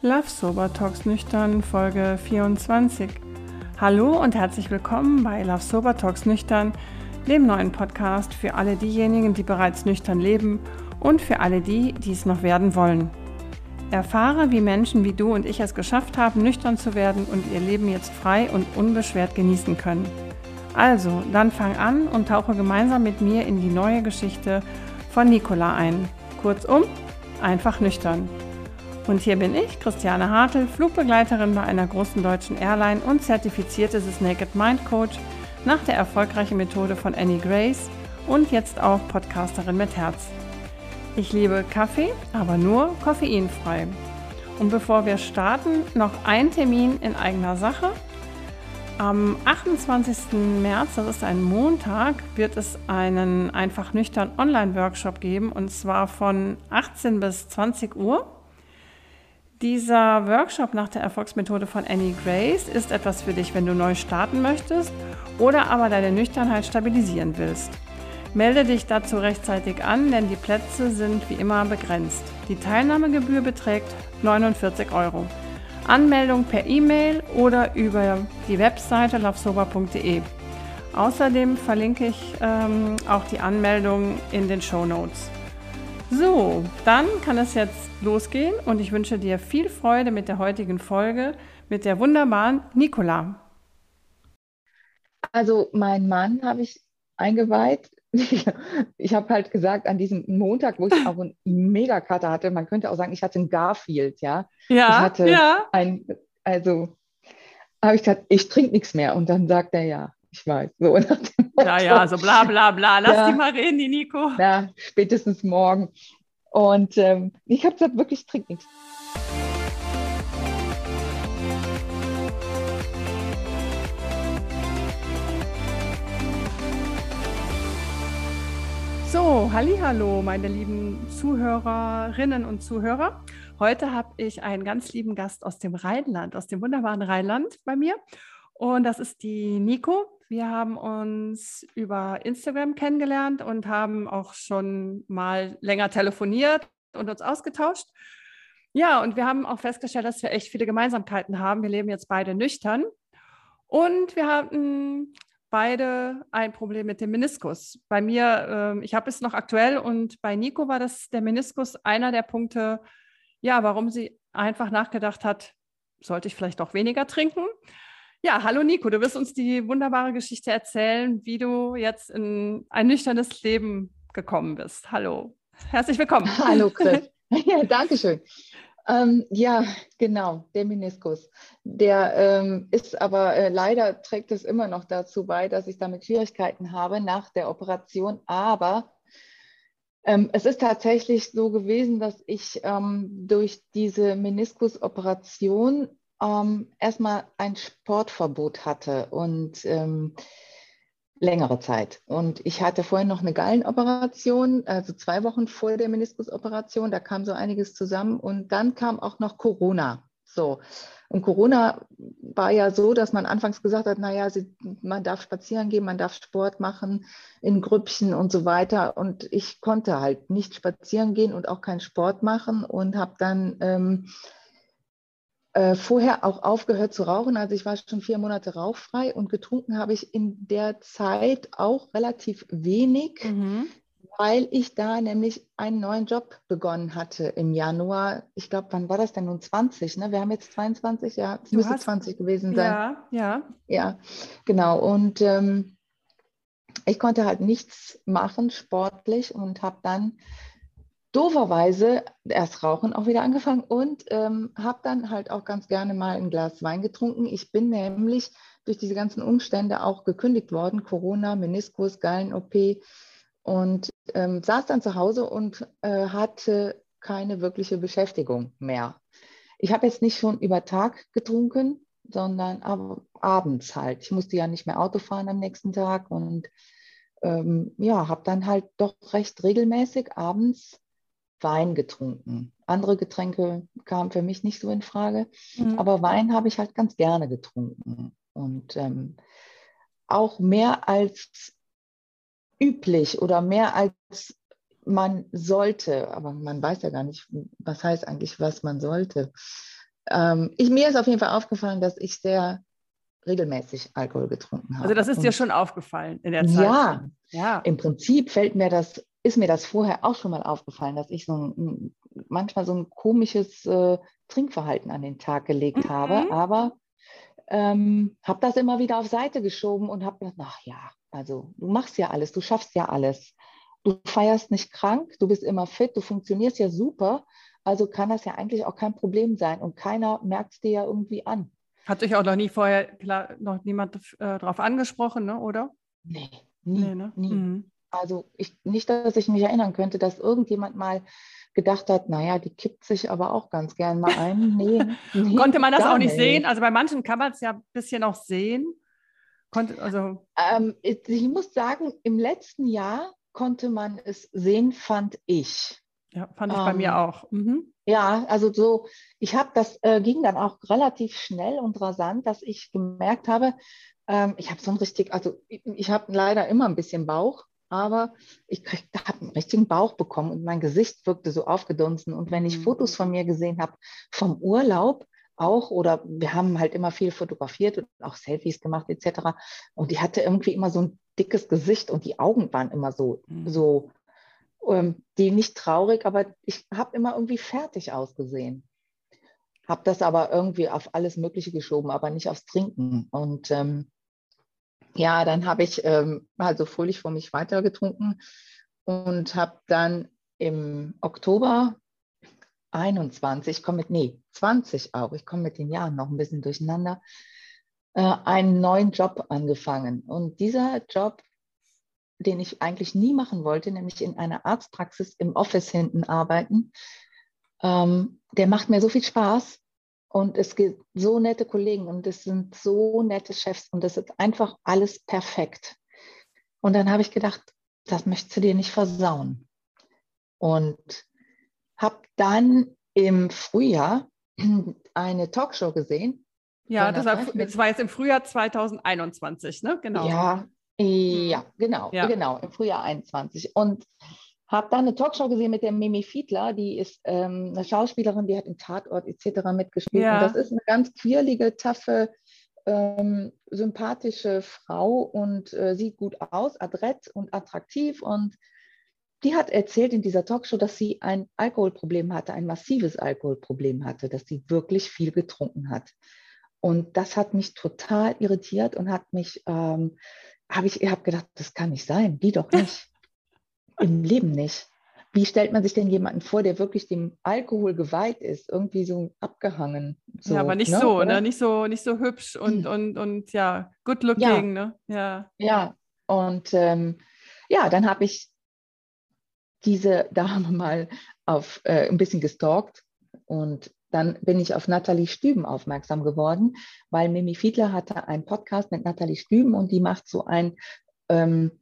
Love Sober Talks Nüchtern Folge 24. Hallo und herzlich willkommen bei Love Sober Talks Nüchtern, dem neuen Podcast für alle diejenigen, die bereits nüchtern leben und für alle die, die es noch werden wollen. Erfahre, wie Menschen wie du und ich es geschafft haben, nüchtern zu werden und ihr Leben jetzt frei und unbeschwert genießen können. Also, dann fang an und tauche gemeinsam mit mir in die neue Geschichte von Nicola ein. Kurzum, einfach nüchtern. Und hier bin ich, Christiane Hartl, Flugbegleiterin bei einer großen deutschen Airline und zertifizierte Naked Mind Coach nach der erfolgreichen Methode von Annie Grace und jetzt auch Podcasterin mit Herz. Ich liebe Kaffee, aber nur koffeinfrei. Und bevor wir starten, noch ein Termin in eigener Sache. Am 28. März, das ist ein Montag, wird es einen einfach nüchtern Online-Workshop geben und zwar von 18 bis 20 Uhr. Dieser Workshop nach der Erfolgsmethode von Annie Grace ist etwas für dich, wenn du neu starten möchtest oder aber deine Nüchternheit stabilisieren willst. Melde dich dazu rechtzeitig an, denn die Plätze sind wie immer begrenzt. Die Teilnahmegebühr beträgt 49 Euro. Anmeldung per E-Mail oder über die Webseite lovesober.de. Außerdem verlinke ich ähm, auch die Anmeldung in den Show Notes. So, dann kann es jetzt losgehen und ich wünsche dir viel Freude mit der heutigen Folge mit der wunderbaren Nicola. Also, mein Mann habe ich eingeweiht. Ich habe halt gesagt, an diesem Montag, wo ich auch einen Megakater hatte, man könnte auch sagen, ich hatte einen Garfield, ja. Ja, ich hatte ja. Ein, also habe ich gesagt, ich trinke nichts mehr. Und dann sagt er ja, ich weiß. So, ja, ja, so bla bla bla. Lass ja, die mal reden, die Nico. Ja, spätestens morgen. Und ähm, ich habe gesagt, wirklich, trink nichts. So, hallo, meine lieben Zuhörerinnen und Zuhörer. Heute habe ich einen ganz lieben Gast aus dem Rheinland, aus dem wunderbaren Rheinland bei mir. Und das ist die Nico. Wir haben uns über Instagram kennengelernt und haben auch schon mal länger telefoniert und uns ausgetauscht. Ja, und wir haben auch festgestellt, dass wir echt viele Gemeinsamkeiten haben. Wir leben jetzt beide nüchtern und wir hatten beide ein Problem mit dem Meniskus. Bei mir, äh, ich habe es noch aktuell und bei Nico war das der Meniskus einer der Punkte, ja, warum sie einfach nachgedacht hat, sollte ich vielleicht auch weniger trinken. Ja, hallo Nico, du wirst uns die wunderbare Geschichte erzählen, wie du jetzt in ein nüchternes Leben gekommen bist. Hallo, herzlich willkommen. Hallo Chris. Ja, danke schön. Ähm, ja, genau, der Meniskus. Der ähm, ist aber äh, leider trägt es immer noch dazu bei, dass ich damit Schwierigkeiten habe nach der Operation. Aber ähm, es ist tatsächlich so gewesen, dass ich ähm, durch diese Meniskusoperation ähm, erstmal ein Sportverbot hatte und ähm, längere Zeit. Und ich hatte vorher noch eine Gallenoperation, also zwei Wochen vor der Meniskusoperation. Da kam so einiges zusammen und dann kam auch noch Corona. So. Und Corona war ja so, dass man anfangs gesagt hat, naja, man darf spazieren gehen, man darf Sport machen in Grüppchen und so weiter. Und ich konnte halt nicht spazieren gehen und auch keinen Sport machen und habe dann ähm, äh, vorher auch aufgehört zu rauchen. Also ich war schon vier Monate rauchfrei und getrunken habe ich in der Zeit auch relativ wenig, mhm. weil ich da nämlich einen neuen Job begonnen hatte im Januar. Ich glaube, wann war das denn nun 20? Ne? Wir haben jetzt 22, ja, es müsste hast, 20 gewesen sein. Ja, ja. Ja, genau. Und ähm, ich konnte halt nichts machen sportlich und habe dann dooferweise erst Rauchen auch wieder angefangen und ähm, habe dann halt auch ganz gerne mal ein Glas Wein getrunken. Ich bin nämlich durch diese ganzen Umstände auch gekündigt worden, Corona, Meniskus, Gallen-OP und ähm, saß dann zu Hause und äh, hatte keine wirkliche Beschäftigung mehr. Ich habe jetzt nicht schon über Tag getrunken, sondern ab, abends halt. Ich musste ja nicht mehr Auto fahren am nächsten Tag und ähm, ja, habe dann halt doch recht regelmäßig abends Wein getrunken. Andere Getränke kamen für mich nicht so in Frage, mhm. aber Wein habe ich halt ganz gerne getrunken. Und ähm, auch mehr als üblich oder mehr als man sollte, aber man weiß ja gar nicht, was heißt eigentlich, was man sollte. ähm, ich, mir ist auf jeden Fall aufgefallen, dass ich sehr regelmäßig Alkohol getrunken habe. Also das ist dir schon aufgefallen in der Zeit? Ja, ja. Im Prinzip fällt mir das, ist mir das vorher auch schon mal aufgefallen, dass ich so ein, manchmal so ein komisches äh, Trinkverhalten an den Tag gelegt mhm. habe, aber ähm, habe das immer wieder auf Seite geschoben und habe gedacht, ach ja, also du machst ja alles, du schaffst ja alles. Du feierst nicht krank, du bist immer fit, du funktionierst ja super. Also kann das ja eigentlich auch kein Problem sein und keiner merkt es dir ja irgendwie an. Hat dich auch noch nie vorher klar, noch niemand äh, darauf angesprochen, ne? oder? Nee, nie. Nee, ne? nie. Mhm. Also ich, nicht, dass ich mich erinnern könnte, dass irgendjemand mal gedacht hat, naja, die kippt sich aber auch ganz gern mal ein. Nee, nee Konnte man das auch nicht, nicht sehen? Also bei manchen kann man es ja ein bisschen auch sehen. Konnte, also ähm, ich muss sagen, im letzten Jahr konnte man es sehen, fand ich. Ja, fand ich ähm, bei mir ähm, auch. Mhm. Ja, also so, ich habe das äh, ging dann auch relativ schnell und rasant, dass ich gemerkt habe, ähm, ich habe so ein richtig, also ich, ich habe leider immer ein bisschen Bauch, aber ich habe einen richtigen Bauch bekommen und mein Gesicht wirkte so aufgedunsen. Und wenn ich mhm. Fotos von mir gesehen habe vom Urlaub, auch oder wir haben halt immer viel fotografiert und auch Selfies gemacht etc. Und die hatte irgendwie immer so ein dickes Gesicht und die Augen waren immer so, mhm. so ähm, die nicht traurig, aber ich habe immer irgendwie fertig ausgesehen. Habe das aber irgendwie auf alles Mögliche geschoben, aber nicht aufs Trinken. Und ähm, ja, dann habe ich ähm, also fröhlich vor mich weitergetrunken und habe dann im Oktober 21, ich komme mit, nee, 20 auch, ich komme mit den Jahren noch ein bisschen durcheinander, äh, einen neuen Job angefangen. Und dieser Job den ich eigentlich nie machen wollte, nämlich in einer Arztpraxis im Office hinten arbeiten. Ähm, der macht mir so viel Spaß und es gibt so nette Kollegen und es sind so nette Chefs und es ist einfach alles perfekt. Und dann habe ich gedacht, das möchtest du dir nicht versauen. Und habe dann im Frühjahr eine Talkshow gesehen. Ja, das war, das war, jetzt im Frühjahr 2021, ne? Genau. Ja, ja, genau, ja. genau, im Frühjahr 21. Und habe da eine Talkshow gesehen mit der Mimi Fiedler, die ist ähm, eine Schauspielerin, die hat im Tatort etc. mitgespielt. Ja. Und das ist eine ganz quirlige, taffe, ähm, sympathische Frau und äh, sieht gut aus, adrett und attraktiv. Und die hat erzählt in dieser Talkshow, dass sie ein Alkoholproblem hatte, ein massives Alkoholproblem hatte, dass sie wirklich viel getrunken hat. Und das hat mich total irritiert und hat mich ähm, habe ich hab gedacht, das kann nicht sein, die doch nicht. Im Leben nicht. Wie stellt man sich denn jemanden vor, der wirklich dem Alkohol geweiht ist, irgendwie so abgehangen? So, ja, aber nicht ne, so, ne? Nicht so, nicht so hübsch und, hm. und, und ja, good looking, ja. ne? Ja. Ja, und ähm, ja, dann habe ich diese Dame mal auf äh, ein bisschen gestalkt und dann bin ich auf Nathalie Stüben aufmerksam geworden, weil Mimi Fiedler hatte einen Podcast mit Nathalie Stüben und die macht so ein ähm,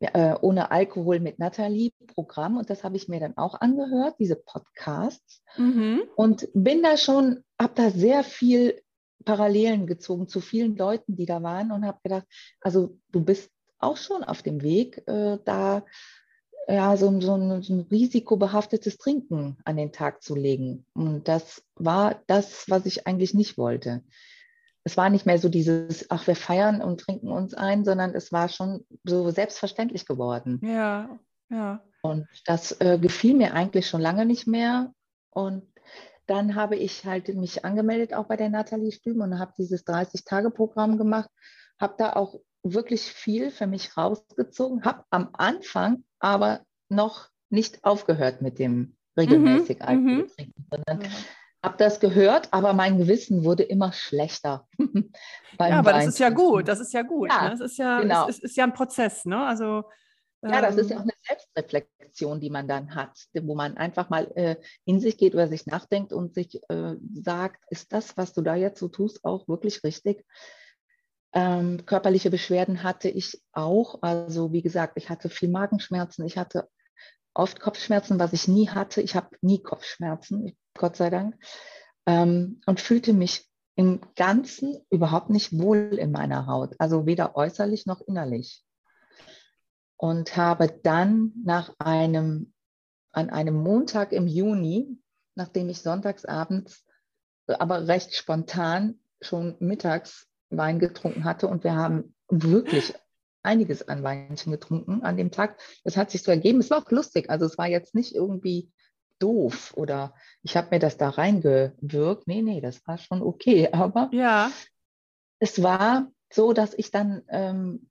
äh, ohne Alkohol mit Nathalie Programm und das habe ich mir dann auch angehört, diese Podcasts mhm. und bin da schon, habe da sehr viel Parallelen gezogen zu vielen Leuten, die da waren und habe gedacht, also du bist auch schon auf dem Weg, äh, da ja, so, so, ein, so, ein, risikobehaftetes Trinken an den Tag zu legen. Und das war das, was ich eigentlich nicht wollte. Es war nicht mehr so dieses, ach, wir feiern und trinken uns ein, sondern es war schon so selbstverständlich geworden. Ja, ja. Und das äh, gefiel mir eigentlich schon lange nicht mehr. Und dann habe ich halt mich angemeldet, auch bei der Nathalie Stüben, und habe dieses 30-Tage-Programm gemacht, habe da auch wirklich viel für mich rausgezogen, habe am Anfang aber noch nicht aufgehört mit dem regelmäßig mhm, Alkohol mhm. trinken, sondern ja. Habe das gehört, aber mein Gewissen wurde immer schlechter. ja, aber das ist ja gut, das ist ja gut. Ja, ne? Das ist ja, genau. es, ist, ist ja ein Prozess, ne? Also ja, das ist ja ähm, auch eine Selbstreflexion, die man dann hat, wo man einfach mal äh, in sich geht oder sich nachdenkt und sich äh, sagt, ist das, was du da jetzt so tust, auch wirklich richtig? Ähm, körperliche Beschwerden hatte ich auch. Also wie gesagt, ich hatte viel Magenschmerzen, ich hatte oft Kopfschmerzen, was ich nie hatte. Ich habe nie Kopfschmerzen, Gott sei Dank. Ähm, und fühlte mich im Ganzen überhaupt nicht wohl in meiner Haut, also weder äußerlich noch innerlich. Und habe dann nach einem, an einem Montag im Juni, nachdem ich sonntagsabends aber recht spontan schon mittags Wein getrunken hatte und wir haben wirklich einiges an Weinchen getrunken an dem Tag. Das hat sich so ergeben. Es war auch lustig. Also es war jetzt nicht irgendwie doof oder ich habe mir das da reingewirkt. Nee, nee, das war schon okay. Aber ja. es war so, dass ich dann ähm,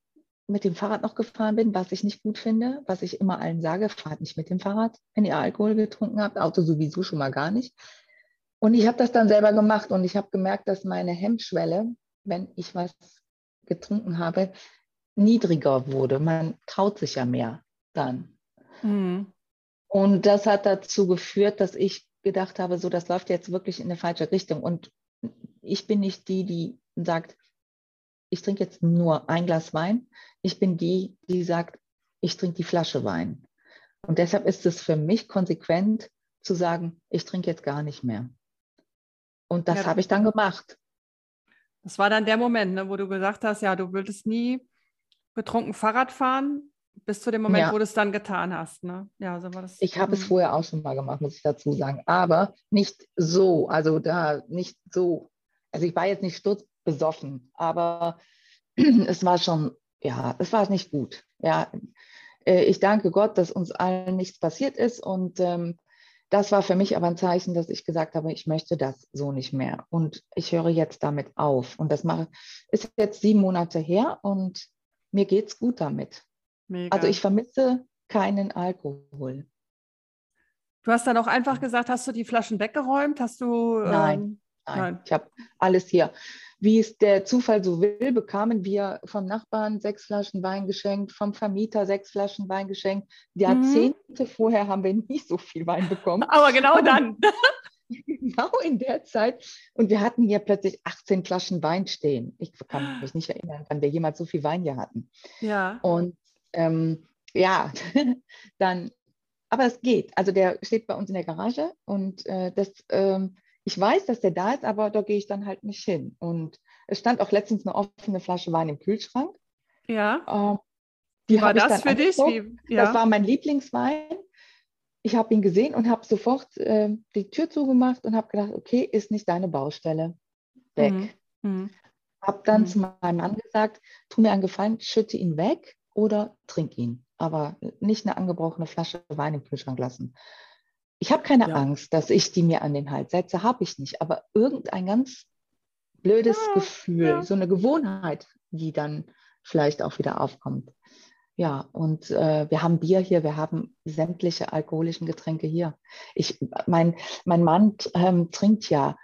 mit dem Fahrrad noch gefahren bin, was ich nicht gut finde, was ich immer allen sage, fahrt nicht mit dem Fahrrad, wenn ihr Alkohol getrunken habt, Auto sowieso schon mal gar nicht. Und ich habe das dann selber gemacht und ich habe gemerkt, dass meine Hemmschwelle, wenn ich was getrunken habe, niedriger wurde. Man traut sich ja mehr dann. Mhm. Und das hat dazu geführt, dass ich gedacht habe, so, das läuft jetzt wirklich in eine falsche Richtung. Und ich bin nicht die, die sagt, ich trinke jetzt nur ein Glas Wein. Ich bin die, die sagt, ich trinke die Flasche Wein. Und deshalb ist es für mich konsequent zu sagen, ich trinke jetzt gar nicht mehr. Und das ja, habe ich dann gemacht. Das war dann der Moment, ne, wo du gesagt hast, ja, du würdest nie betrunken Fahrrad fahren, bis zu dem Moment, ja. wo du es dann getan hast. Ne? Ja, so war das. Ich habe es mhm. vorher auch schon mal gemacht, muss ich dazu sagen. Aber nicht so, also da nicht so. Also ich war jetzt nicht sturzbesoffen, aber es war schon, ja, es war nicht gut. Ja, äh, ich danke Gott, dass uns allen nichts passiert ist und ähm, das war für mich aber ein Zeichen, dass ich gesagt habe, ich möchte das so nicht mehr und ich höre jetzt damit auf. Und das mache, ist jetzt sieben Monate her und mir geht es gut damit. Mega. Also ich vermisse keinen Alkohol. Du hast dann auch einfach gesagt, hast du die Flaschen weggeräumt? Hast du? Nein, ähm, nein. nein. ich habe alles hier. Wie es der Zufall so will, bekamen wir vom Nachbarn sechs Flaschen Wein geschenkt, vom Vermieter sechs Flaschen Wein geschenkt. Jahrzehnte mhm. vorher haben wir nicht so viel Wein bekommen. Aber genau dann. genau in der Zeit. Und wir hatten hier plötzlich 18 Flaschen Wein stehen. Ich kann mich nicht erinnern, wann wir jemals so viel Wein hier hatten. Ja. Und ähm, ja, dann, aber es geht. Also der steht bei uns in der Garage und äh, das, ähm, ich weiß, dass der da ist, aber da gehe ich dann halt nicht hin. Und es stand auch letztens eine offene Flasche Wein im Kühlschrank. Ja. Äh, Wie war das für dich? Wie, ja. Das war mein Lieblingswein ich habe ihn gesehen und habe sofort äh, die Tür zugemacht und habe gedacht, okay, ist nicht deine Baustelle. Weg. Mhm. mhm. Habe dann mhm. zu meinem Mann gesagt, tu mir einen Gefallen, schütte ihn weg oder trink ihn. Aber nicht eine angebrochene Flasche Wein im Kühlschrank lassen. Ich habe keine ja. Angst, dass ich die mir an den Hals setze, habe ich nicht. Aber irgendein ganz blödes ja, Gefühl, ja. so eine Gewohnheit, die dann vielleicht auch wieder aufkommt. Ja, und äh, wir haben Bier hier, wir haben sämtliche alkoholischen Getränke hier. Ich, mein, mein Mann ähm, trinkt ja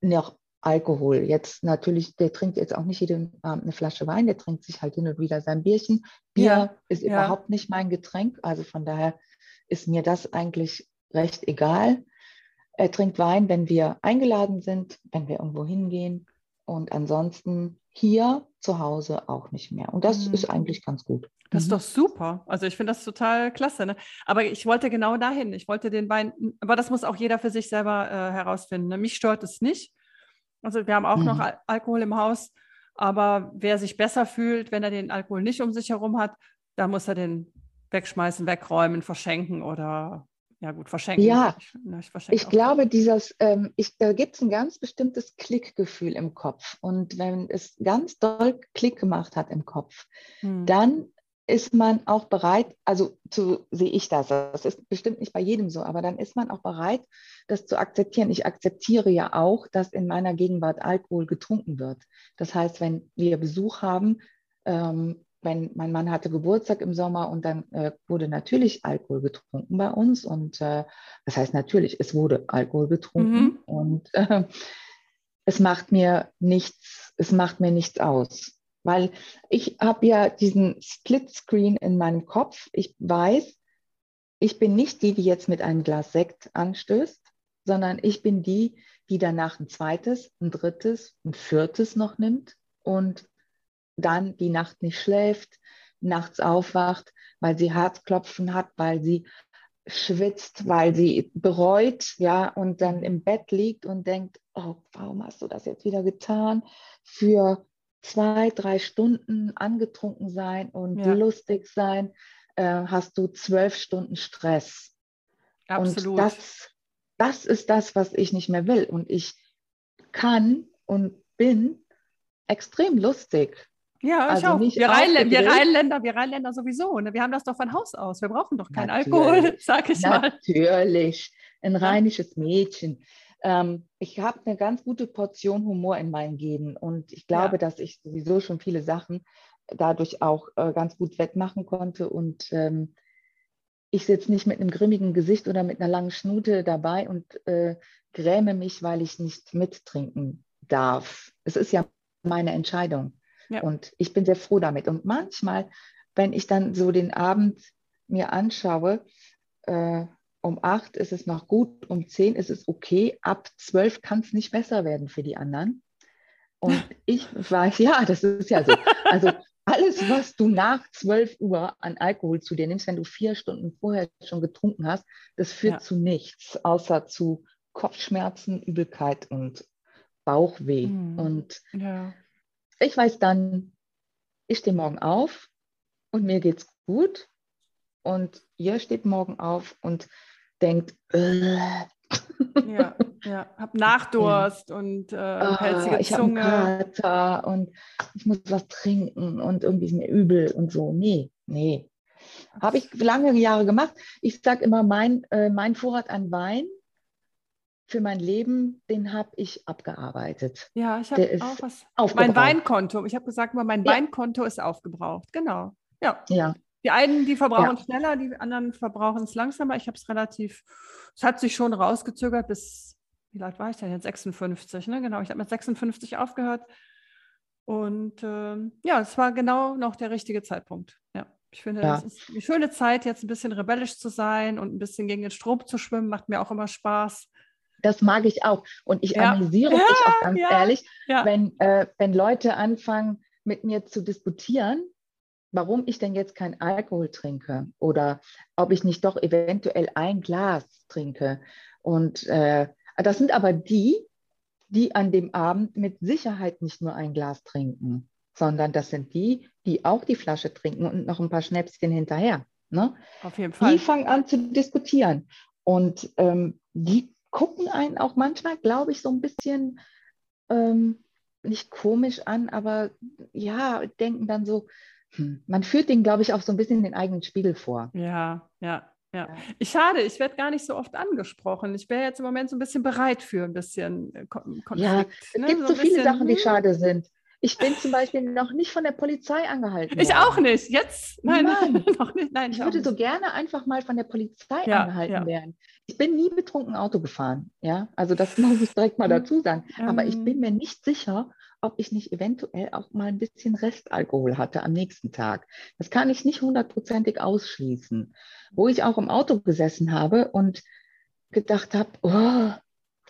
noch Alkohol. Jetzt natürlich, der trinkt jetzt auch nicht jeden Abend eine Flasche Wein, der trinkt sich halt hin und wieder sein Bierchen. Bier ja, ist ja. überhaupt nicht mein Getränk, also von daher ist mir das eigentlich recht egal. Er trinkt Wein, wenn wir eingeladen sind, wenn wir irgendwo hingehen. Und ansonsten hier zu Hause auch nicht mehr. Und das mhm. ist eigentlich ganz gut. Das ist mhm. doch super. Also ich finde das total klasse. Ne? Aber ich wollte genau dahin. Ich wollte den Wein, aber das muss auch jeder für sich selber äh, herausfinden. Ne? Mich stört es nicht. Also wir haben auch mhm. noch Al Alkohol im Haus. Aber wer sich besser fühlt, wenn er den Alkohol nicht um sich herum hat, da muss er den wegschmeißen, wegräumen, verschenken oder ja gut, verschenken. Ja, ich, ne, ich, ich glaube, dieses, ähm, ich, da gibt es ein ganz bestimmtes Klickgefühl im Kopf. Und wenn es ganz doll Klick gemacht hat im Kopf, hm. dann ist man auch bereit, also so sehe ich das, das ist bestimmt nicht bei jedem so, aber dann ist man auch bereit, das zu akzeptieren. Ich akzeptiere ja auch, dass in meiner Gegenwart Alkohol getrunken wird. Das heißt, wenn wir Besuch haben, ähm, wenn mein Mann hatte Geburtstag im Sommer und dann äh, wurde natürlich Alkohol getrunken bei uns und äh, das heißt natürlich, es wurde Alkohol getrunken mhm. und äh, es macht mir nichts, es macht mir nichts aus. Weil ich habe ja diesen Split-Screen in meinem Kopf. Ich weiß, ich bin nicht die, die jetzt mit einem Glas Sekt anstößt, sondern ich bin die, die danach ein zweites, ein drittes, ein viertes noch nimmt und dann die Nacht nicht schläft, nachts aufwacht, weil sie Herzklopfen hat, weil sie schwitzt, weil sie bereut, ja, und dann im Bett liegt und denkt, oh, warum hast du das jetzt wieder getan? Für zwei, drei Stunden angetrunken sein und ja. lustig sein, äh, hast du zwölf Stunden Stress. Absolut. Und das, das ist das, was ich nicht mehr will. Und ich kann und bin extrem lustig. Ja, ich Also auch. nicht Wir, Rheinländer, wir. Rheinländer, wir Rheinländer sowieso. Ne? Wir haben das doch von Haus aus. Wir brauchen doch keinen Natürlich. Alkohol, sag ich mal. Natürlich, ein rheinisches Mädchen. Ähm, ich habe eine ganz gute Portion Humor in meinem Genen und ich glaube, Ja. dass ich sowieso schon viele Sachen dadurch auch äh, ganz gut wettmachen konnte und ähm, ich sitze nicht mit einem grimmigen Gesicht oder mit einer langen Schnute dabei und äh, gräme mich, weil ich nicht mittrinken darf. Es ist ja meine Entscheidung Ja. und ich bin sehr froh damit. Und manchmal, wenn ich dann so den Abend mir anschaue, äh, um acht ist es noch gut, um zehn ist es okay, ab zwölf kann es nicht besser werden für die anderen. Und ich weiß, ja, das ist ja so. Also alles, was du nach 12 Uhr an Alkohol zu dir nimmst, wenn du vier Stunden vorher schon getrunken hast, das führt Ja. zu nichts, außer zu Kopfschmerzen, Übelkeit und Bauchweh. Mhm. Und Ja. ich weiß dann, ich stehe morgen auf und mir geht's gut. Und ihr steht morgen auf und denkt, äh, Ja, ja. Hab Nachdurst und äh, ah, pelzige ich Zunge. Kater und ich muss was trinken und irgendwie ist mir übel und so. Nee, nee. Habe ich lange Jahre gemacht. Ich sage immer, mein, äh, mein Vorrat an Wein für mein Leben, den habe ich abgearbeitet. Ja, ich habe auch was. Aufgebraucht. Mein Weinkonto. Ich habe gesagt, mein Ja. Weinkonto ist aufgebraucht. Genau. Ja. Ja, Die einen, die verbrauchen schneller, die anderen verbrauchen es langsamer. Ich habe es relativ, es hat sich schon rausgezögert bis, wie alt war ich denn jetzt? 56, ne? Genau, ich habe mit 56 aufgehört. Und ähm, ja, es war genau noch der richtige Zeitpunkt. Ja, ich finde, Ja. es ist eine schöne Zeit, jetzt ein bisschen rebellisch zu sein und ein bisschen gegen den Strom zu schwimmen, macht mir auch immer Spaß. das mag ich auch. Und ich Ja. amüsiere Ja, mich auch ganz ja. ehrlich, Ja, wenn, äh, wenn Leute anfangen, mit mir zu diskutieren, warum ich denn jetzt kein Alkohol trinke oder ob ich nicht doch eventuell ein Glas trinke. Und äh, das sind aber die, die an dem Abend mit Sicherheit nicht nur ein Glas trinken, sondern das sind die, die auch die Flasche trinken und noch ein paar Schnäpschen hinterher. Ne? auf jeden Fall. Die fangen an zu diskutieren. Und ähm, die gucken einen auch manchmal, glaube ich, so ein bisschen ähm, nicht komisch an, aber ja, denken dann so, man führt denen, glaube ich, auch so ein bisschen den eigenen Spiegel vor. Ja, ja, ja. Ich schade, ich werde gar nicht so oft angesprochen. Ich wäre jetzt im Moment so ein bisschen bereit für ein bisschen äh, Kon- Konflikt. Ja, Es ne? gibt So so viele bisschen, Sachen, die hm, schade sind. Ich bin zum Beispiel noch nicht von der Polizei angehalten Ich worden. auch nicht. Jetzt? Nein, Nein. noch nicht. Nein, Ich ich würde so gerne einfach mal von der Polizei Ja, angehalten ja. werden. Ich bin nie betrunken Auto gefahren, ja. Also das muss ich direkt mal Mhm. dazu sagen. Aber ich bin mir nicht sicher, ob ich nicht eventuell auch mal ein bisschen Restalkohol hatte am nächsten Tag. Das kann ich nicht hundertprozentig ausschließen. Wo ich auch im Auto gesessen habe und gedacht habe, oh,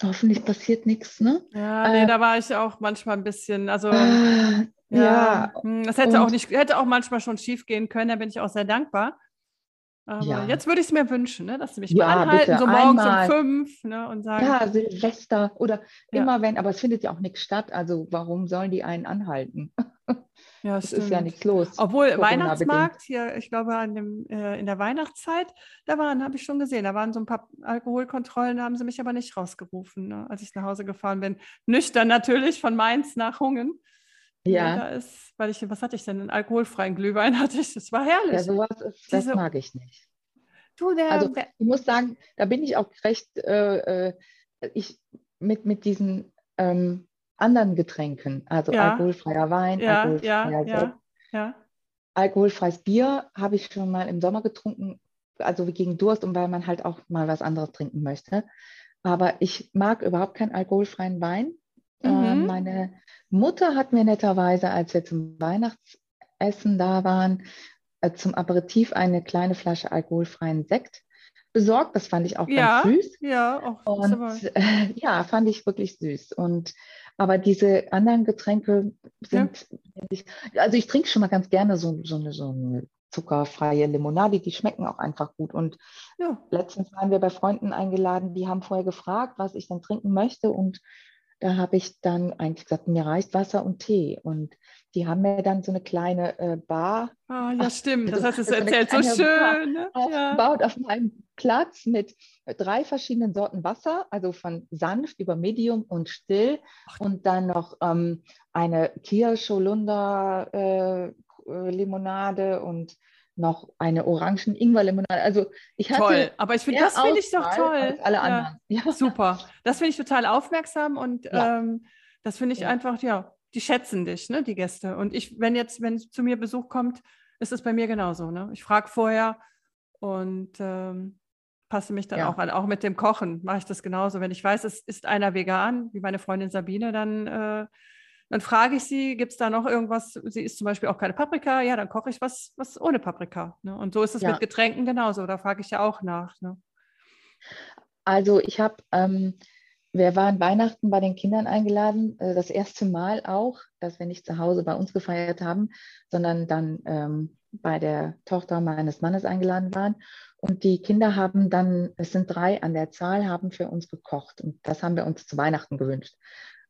hoffentlich passiert nichts, ne? Ja, nee, Äh, da war ich auch manchmal ein bisschen, also Ah, ja, ja, hm, das hätte auch nicht, hätte auch manchmal schon schief gehen können, da bin ich auch sehr dankbar. Aber Ja. jetzt würde ich es mir wünschen, ne, dass sie mich Ja, mal anhalten, bitte, so morgens einmal. um fünf, ne, und sagen, ja, Silvester oder Ja. immer wenn, aber es findet ja auch nichts statt. Also warum sollen die einen anhalten? ja, Es ist ja nichts los. Obwohl Corona-bedingt. Weihnachtsmarkt hier, ich glaube an dem, äh, in der Weihnachtszeit, da waren, habe ich schon gesehen, da waren so ein paar Alkoholkontrollen, da haben sie mich aber nicht rausgerufen, ne, als ich nach Hause gefahren bin. Nüchtern natürlich von Mainz nach Hungen. Ja. Da ist, weil ich, was hatte ich denn? Einen alkoholfreien Glühwein hatte ich. Das war herrlich. Ja, sowas ist, das Diese- mag ich nicht. du, der, also- Ich muss sagen, da bin ich auch recht, äh, äh, ich mit, mit diesen ähm, anderen Getränken, also Ja. alkoholfreier Wein, ja, alkoholfreier ja, ja. alkoholfreies Bier habe ich schon mal im Sommer getrunken, also gegen Durst und weil man halt auch mal was anderes trinken möchte. Aber ich mag überhaupt keinen alkoholfreien Wein. Äh, Mhm. meine Mutter hat mir netterweise, als wir zum Weihnachtsessen da waren, äh, zum Aperitif eine kleine Flasche alkoholfreien Sekt besorgt. Das fand ich auch Ja, ganz süß. Ja, auch Und äh, ja, fand ich wirklich süß. Und aber diese anderen Getränke sind, ich, also ich trinke schon mal ganz gerne so, so, eine, so eine zuckerfreie Limonade, die schmecken auch einfach gut. Und ja. letztens waren wir bei Freunden eingeladen, die haben vorher gefragt, was ich dann trinken möchte. Und da habe ich dann eigentlich gesagt, mir reicht Wasser und Tee. Und die haben mir dann so eine kleine äh, Bar. Ah, ja, stimmt. Das hast du so erzählt. So schön. Ne? Aufgebaut ja. auf meinem Platz mit drei verschiedenen Sorten Wasser, also von sanft über Medium und still. Und dann noch ähm, eine Kirsch-Holunder-Limonade äh, und noch eine orangen Ingwer-Limonade. Also ich hatte toll, aber ich finde, das finde ich doch toll. alle anderen. Ja. Super. Das finde ich total aufmerksam und ja. ähm, das finde ich ja. einfach, ja, die schätzen dich, ne, die Gäste. Und ich, wenn jetzt, wenn zu mir Besuch kommt, ist es bei mir genauso. Ne? Ich frage vorher und ähm, passe mich dann auch an. Auch mit dem Kochen mache ich das genauso. Wenn ich weiß, es ist einer vegan, wie meine Freundin Sabine, dann äh, dann frage ich sie, gibt es da noch irgendwas? Sie isst zum Beispiel auch keine Paprika. Ja, dann koche ich was, was ohne Paprika. Ne? Und so ist es ja. mit Getränken genauso. Da frage ich ja auch nach. Ne? Also ich habe, ähm, wir waren Weihnachten bei den Kindern eingeladen, äh, das erste Mal auch, dass wir nicht zu Hause bei uns gefeiert haben, sondern dann ähm, bei der Tochter meines Mannes eingeladen waren. Und die Kinder haben dann, es sind drei an der Zahl, haben für uns gekocht. Und das haben wir uns zu Weihnachten gewünscht.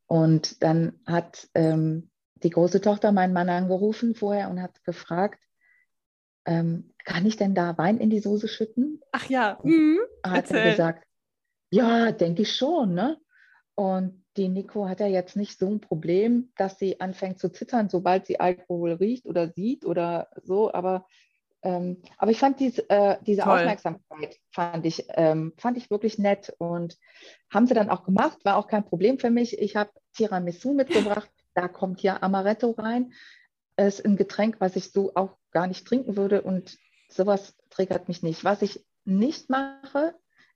Und dann hat ähm, die große Tochter meinen Mann angerufen vorher und hat gefragt, ähm, kann ich denn da Wein in die Soße schütten? Ach ja, mhm. hat er gesagt, ja, denke ich schon. Ne? Und die Nico hat ja jetzt nicht so ein Problem, dass sie anfängt zu zittern, sobald sie Alkohol riecht oder sieht oder so. Aber, ähm, aber ich fand dies, äh, diese Toll. Aufmerksamkeit fand ich, ähm, fand ich wirklich nett und haben sie dann auch gemacht, war auch kein Problem für mich. Ich habe Tiramisu mitgebracht, da kommt ja Amaretto rein. Es ist ein Getränk, was ich so auch gar nicht trinken würde und sowas triggert mich nicht. Was ich nicht mache,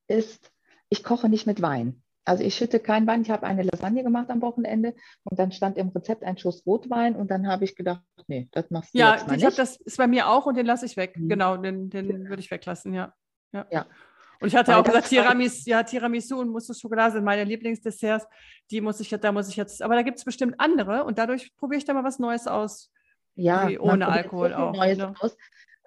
ist, ich koche nicht mit Wein. Also ich schütte keinen Wein. Ich habe eine Lasagne gemacht am Wochenende und dann stand im Rezept ein Schuss Rotwein und dann habe ich gedacht, nee, das machst du ja, jetzt mal nicht. Ja, das ist bei mir auch und den lasse ich weg. Mhm. Genau, den, den würde ich weglassen, ja. Ja. ja. Und ich hatte Weil auch gesagt, Tiramisu, ja, Tiramisu und Mousse Schokolade sind meine Lieblingsdesserts. Die muss ich, da muss ich jetzt, aber da gibt es bestimmt andere und dadurch probiere ich da mal was Neues aus. Ja, ohne Alkohol auch. Neues ne? aus.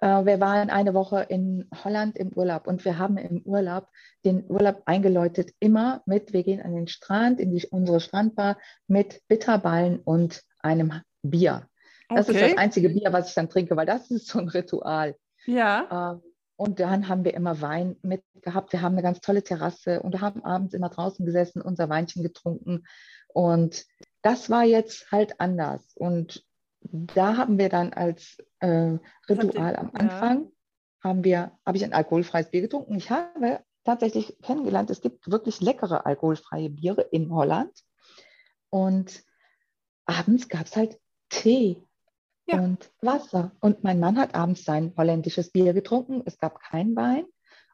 Äh, wir waren eine Woche in Holland im Urlaub und wir haben im Urlaub den Urlaub eingeläutet, immer mit, wir gehen an den Strand, in die, unsere Strandbar mit Bitterballen und einem Bier. Das okay. ist das einzige Bier, was ich dann trinke, weil das ist so ein Ritual. Ja. Ähm, und dann haben wir immer Wein mitgehabt. Wir haben eine ganz tolle Terrasse und wir haben abends immer draußen gesessen, unser Weinchen getrunken. Und das war jetzt halt anders. Und da haben wir dann als äh, Ritual am Anfang, ja. haben wir, habe ich ein alkoholfreies Bier getrunken. Ich habe tatsächlich kennengelernt, es gibt wirklich leckere alkoholfreie Biere in Holland. Und abends gab es halt Tee ja. und Wasser. Und mein Mann hat abends sein holländisches Bier getrunken. Es gab keinen Wein.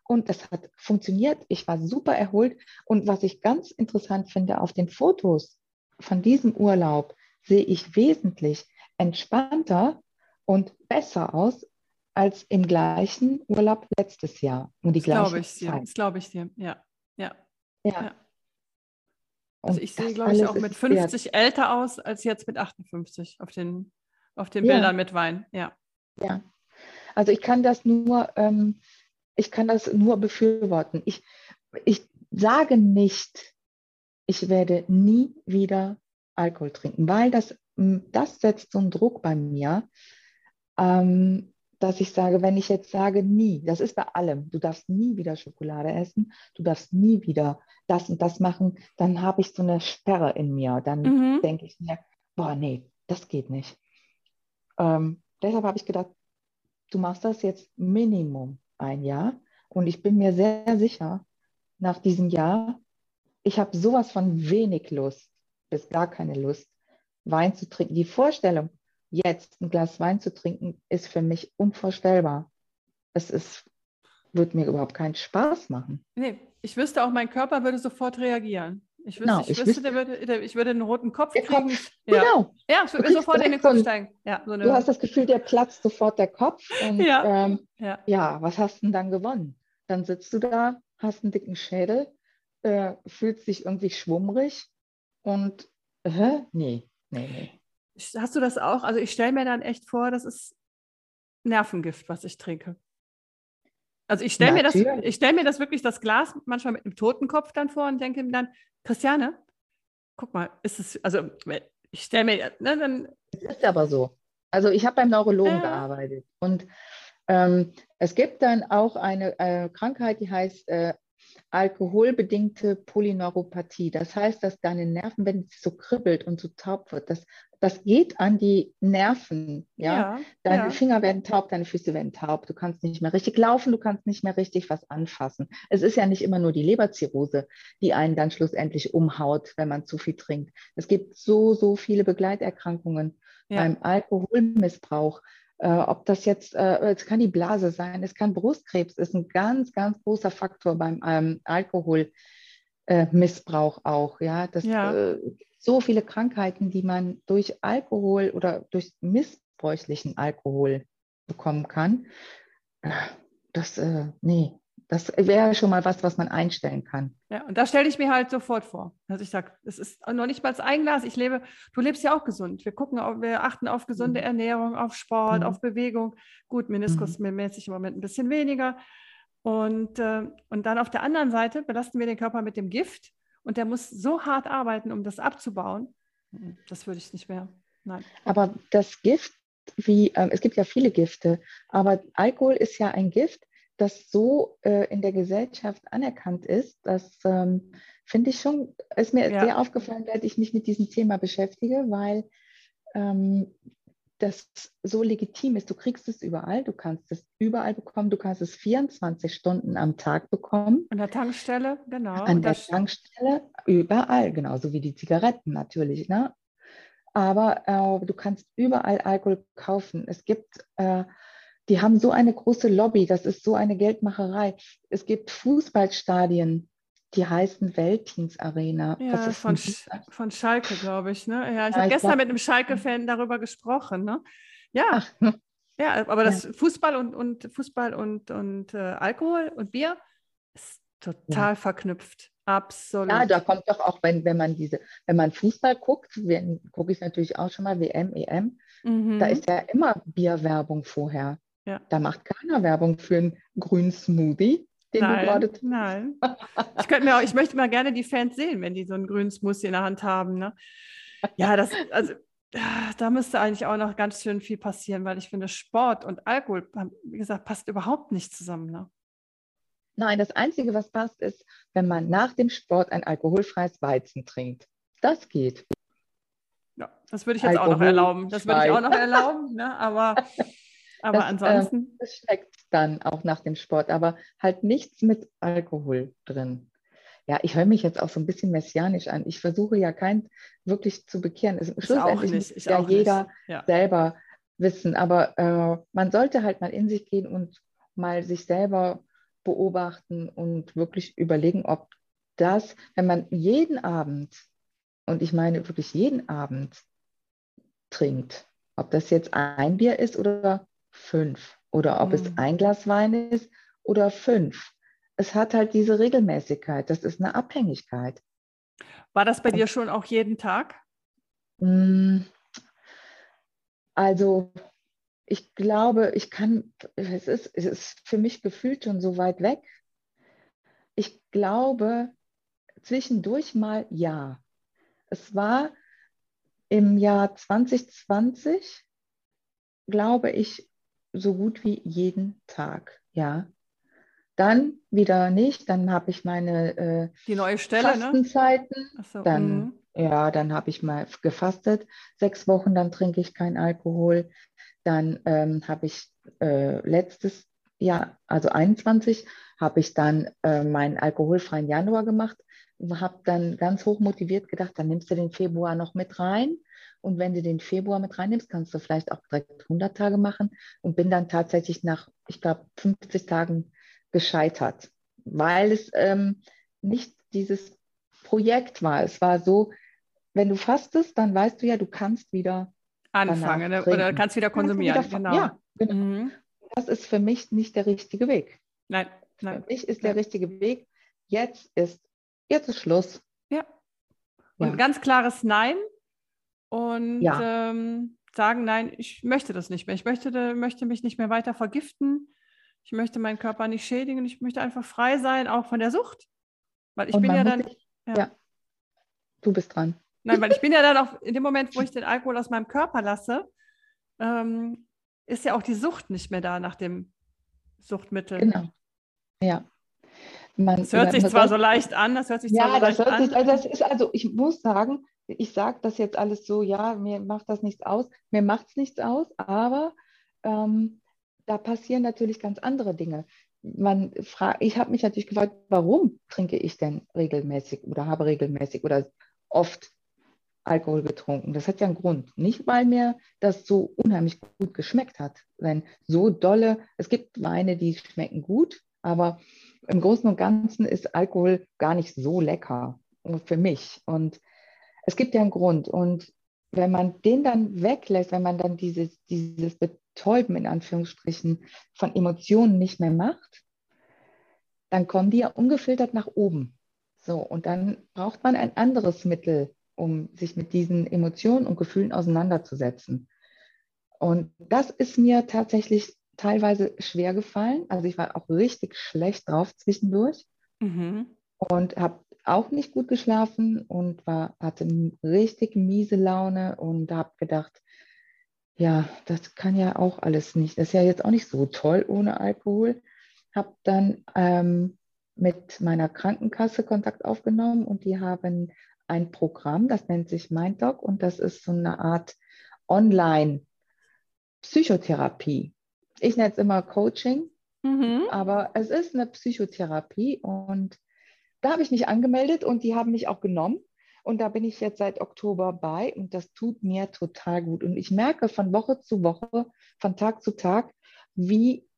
Und das hat funktioniert. Ich war super erholt. Und was ich ganz interessant finde, auf den Fotos von diesem Urlaub sehe ich wesentlich entspannter und besser aus als im gleichen Urlaub letztes Jahr. Und die das glaube ich dir. Das glaube ich dir. Ja. Ja. ja. ja. Also ich sehe, glaube ich, auch mit 50 wert. älter aus als jetzt mit 58 auf den auf den Bildern ja. mit Wein, ja. Ja, also ich kann das nur, ähm, ich kann das nur befürworten. Ich, ich sage nicht, ich werde nie wieder Alkohol trinken, weil das, das setzt so einen Druck bei mir, ähm, dass ich sage, wenn ich jetzt sage nie, das ist bei allem, du darfst nie wieder Schokolade essen, du darfst nie wieder das und das machen, dann habe ich so eine Sperre in mir. Dann mhm. denke ich mir, boah, nee, das geht nicht. Ähm, deshalb habe ich gedacht, du machst das jetzt Minimum ein Jahr. Und ich bin mir sehr sicher, nach diesem Jahr, ich habe sowas von wenig Lust, bis gar keine Lust, Wein zu trinken. Die Vorstellung, jetzt ein Glas Wein zu trinken, ist für mich unvorstellbar. Es ist, wird mir überhaupt keinen Spaß machen. Nee, ich wüsste auch, mein Körper würde sofort reagieren. Ich wüsste, genau, ich, ich, wüsste, der würde, der, ich würde einen roten Kopf kriegen. Kopf, ja. Genau. Ja, ich würde sofort in den Kopf steigen. Ja, so du hast das Gefühl, der platzt sofort der Kopf. Und, ja. Ähm, ja. ja, was hast du denn dann gewonnen? Dann sitzt du da, hast einen dicken Schädel, äh, fühlst dich irgendwie schwummrig und äh, nee, nee, nee. Hast du das auch? Also ich stelle mir dann echt vor, das ist Nervengift, was ich trinke. Also ich stelle mir, das, stell mir das wirklich, das Glas manchmal mit einem Totenkopf dann vor und denke mir dann, Christiane, guck mal, ist es, also ich stelle mir, ne, dann. Es ist aber so. Also ich habe beim Neurologen ja. gearbeitet und ähm, es gibt dann auch eine äh, Krankheit, die heißt äh, alkoholbedingte Polyneuropathie. Das heißt, dass deine Nerven, wenn es so kribbelt und so taub wird, das, das geht an die Nerven. Ja? ja deine ja. Finger werden taub, deine Füße werden taub. Du kannst nicht mehr richtig laufen, du kannst nicht mehr richtig was anfassen. Es ist ja nicht immer nur die Leberzirrhose, die einen dann schlussendlich umhaut, wenn man zu viel trinkt. Es gibt so, so viele Begleiterkrankungen ja. beim Alkoholmissbrauch. Äh, ob das jetzt, äh, es kann die Blase sein, es kann Brustkrebs, ist ein ganz, ganz großer Faktor beim ähm, Alkoholmissbrauch äh, auch. Ja, das ja. So viele Krankheiten, die man durch Alkohol oder durch missbräuchlichen Alkohol bekommen kann. Das, äh, nee, das wäre schon mal was, was man einstellen kann. Ja, und da stelle ich mir halt sofort vor. Also ich sage, es ist noch nicht mal das Eigenglas. Ich lebe, du lebst ja auch gesund. Wir gucken, wir achten auf gesunde mhm. Ernährung, auf Sport, mhm. auf Bewegung. Gut, Meniskus mhm. mäßig im Moment ein bisschen weniger. Und, äh, und dann auf der anderen Seite belasten wir den Körper mit dem Gift und der muss so hart arbeiten, um das abzubauen. Hm, das würde ich nicht mehr. Nein. Aber das Gift, wie, äh, es gibt ja viele Gifte, aber Alkohol ist ja ein Gift, das so äh, in der Gesellschaft anerkannt ist, das ähm, finde ich schon, ist mir ja. sehr aufgefallen, seit ich mich mit diesem Thema beschäftige, weil ähm, das so legitim ist. Du kriegst es überall, du kannst es überall bekommen, du kannst es 24 Stunden am Tag bekommen. An der Tankstelle, genau. An der Tankstelle, überall, genauso wie die Zigaretten natürlich. Ne? Aber äh, du kannst überall Alkohol kaufen. Es gibt äh, die haben so eine große Lobby, das ist so eine Geldmacherei. Es gibt Fußballstadien, die heißen Weltteams Arena. Ja, von, Sch von Schalke, glaube ich. Ne? Ja, ich ja, habe gestern mit einem Schalke-Fan darüber gesprochen. Ne? Ja. ja, aber das ja. Fußball und, und Fußball und, und äh, Alkohol und Bier ist total ja. verknüpft. Absolut. Ja, da kommt doch auch, wenn, wenn man diese, wenn man Fußball guckt, gucke ich natürlich auch schon mal WM, EM, mhm. da ist ja immer Bierwerbung vorher. Ja. Da macht keiner Werbung für einen grünen Smoothie. Den nein, du gerade nein. Ich, könnte mir auch, ich möchte mal gerne die Fans sehen, wenn die so einen grünen Smoothie in der Hand haben. Ne? Ja, das, also da müsste eigentlich auch noch ganz schön viel passieren, weil ich finde, Sport und Alkohol, wie gesagt, passt überhaupt nicht zusammen. Ne? Nein, das Einzige, was passt, ist, wenn man nach dem Sport ein alkoholfreies Weizen trinkt. Das geht. Ja, das würde ich jetzt auch noch erlauben. Das würde ich auch noch erlauben, ne? aber aber das, äh, ansonsten. Äh, das schmeckt dann auch nach dem Sport, aber halt nichts mit Alkohol drin. Ja, ich höre mich jetzt auch so ein bisschen messianisch an. Ich versuche ja kein wirklich zu bekehren. Es, schlussendlich muss ja jeder ja. selber wissen. Aber äh, man sollte halt mal in sich gehen und mal sich selber beobachten und wirklich überlegen, ob das, wenn man jeden Abend, und ich meine wirklich jeden Abend trinkt, ob das jetzt ein Bier ist oder fünf. Oder ob mhm. es ein Glas Wein ist oder fünf. Es hat halt diese Regelmäßigkeit. Das ist eine Abhängigkeit. War das bei dir schon auch jeden Tag? Mm, also ich glaube, ich kann, es ist, es ist für mich gefühlt schon so weit weg. Ich glaube, zwischendurch mal ja. Es war im Jahr 2020, glaube ich, so gut wie jeden Tag, ja. Dann wieder nicht, dann habe ich meine äh, die neue Stelle, ne? Fastenzeiten. Ne? So, dann, mm. ja, dann habe ich mal gefastet, sechs Wochen, dann trinke ich kein Alkohol. Dann ähm, habe ich äh, letztes Jahr, also 21, habe ich dann äh, meinen alkoholfreien Januar gemacht, habe dann ganz hoch motiviert gedacht, dann nimmst du den Februar noch mit rein und wenn du den Februar mit reinnimmst, kannst du vielleicht auch direkt 100 Tage machen und bin dann tatsächlich nach, ich glaube, 50 Tagen gescheitert, weil es ähm, nicht dieses Projekt war. Es war so, wenn du fastest, dann weißt du ja, du kannst wieder anfangen ne? oder kannst wieder konsumieren. Kannst wieder, genau. Ja, genau. Mhm. Das ist für mich nicht der richtige Weg. Nein, nein. Für mich ist nein. der richtige Weg. Jetzt ist, jetzt ist Schluss. Ja. Und ja. ganz klares Nein und ja. ähm, sagen, nein, ich möchte das nicht mehr. Ich möchte, möchte mich nicht mehr weiter vergiften. Ich möchte meinen Körper nicht schädigen. Ich möchte einfach frei sein, auch von der Sucht. Weil ich und bin ja dann. Ich, ja. ja. Du bist dran. Nein, weil ich bin ja dann auch in dem Moment, wo ich den Alkohol aus meinem Körper lasse, ähm, ist ja auch die Sucht nicht mehr da nach dem Suchtmittel. Genau. Ja. Man, das hört sich zwar so leicht an, das hört sich ja, zwar so das leicht hört sich, an. also das ist also, ich muss sagen, ich sage das jetzt alles so, ja, mir macht das nichts aus, mir macht es nichts aus, aber ähm, da passieren natürlich ganz andere Dinge. Man ich habe mich natürlich gefragt, warum trinke ich denn regelmäßig oder habe regelmäßig oder oft Alkohol getrunken. Das hat ja einen Grund. Nicht, weil mir das so unheimlich gut geschmeckt hat. Wenn so dolle, es gibt Weine, die schmecken gut, aber im Großen und Ganzen ist Alkohol gar nicht so lecker für mich. Und es gibt ja einen Grund. Und wenn man den dann weglässt, wenn man dann dieses, dieses Betäuben in Anführungsstrichen von Emotionen nicht mehr macht, dann kommen die ja ungefiltert nach oben. So, und dann braucht man ein anderes Mittel, um sich mit diesen Emotionen und Gefühlen auseinanderzusetzen. Und das ist mir tatsächlich teilweise schwer gefallen. Also ich war auch richtig schlecht drauf zwischendurch mhm. und habe auch nicht gut geschlafen und war, hatte richtig miese Laune und habe gedacht, ja, das kann ja auch alles nicht. Das ist ja jetzt auch nicht so toll ohne Alkohol. Habe dann ähm, mit meiner Krankenkasse Kontakt aufgenommen und die haben ein Programm, das nennt sich MindDoc und das ist so eine Art Online-Psychotherapie. Ich nenne es immer Coaching, mhm. aber es ist eine Psychotherapie und da habe ich mich angemeldet und die haben mich auch genommen. Und da bin ich jetzt seit Oktober bei und das tut mir total gut. Und ich merke von Woche zu Woche, von Tag zu Tag, wie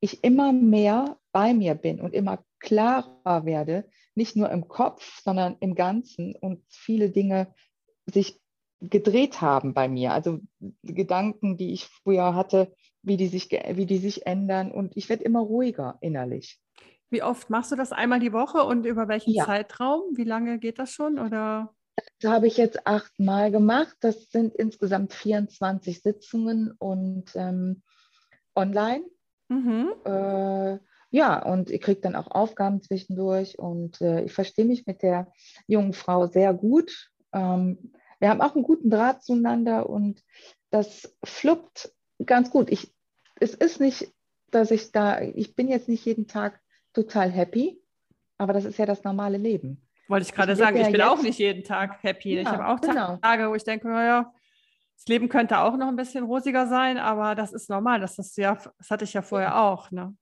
ich immer mehr bei mir bin und immer klarer werde, nicht nur im Kopf, sondern im Ganzen und viele Dinge sich gedreht haben bei mir. Also Gedanken, die ich früher hatte, wie die sich, wie die sich ändern und ich werde immer ruhiger innerlich. Wie oft machst du das einmal die Woche und über welchen ja. Zeitraum? Wie lange geht das schon? Oder? Das habe ich jetzt achtmal gemacht. Das sind insgesamt 24 Sitzungen und ähm, online. Mhm. Äh, ja, und ich kriege dann auch Aufgaben zwischendurch und äh, ich verstehe mich mit der jungen Frau sehr gut. Ähm, wir haben auch einen guten Draht zueinander und das fluppt ganz gut. Ich, es ist nicht, dass ich da, ich bin jetzt nicht jeden Tag total happy, aber das ist ja das normale Leben. Wollte ich gerade sagen, ich bin auch nicht jeden Tag happy. Ja, ich habe auch genau. Tage, wo ich denke, naja, das Leben könnte auch noch ein bisschen rosiger sein, aber das ist normal. Das, ist ja, das hatte ich ja vorher auch. Ne?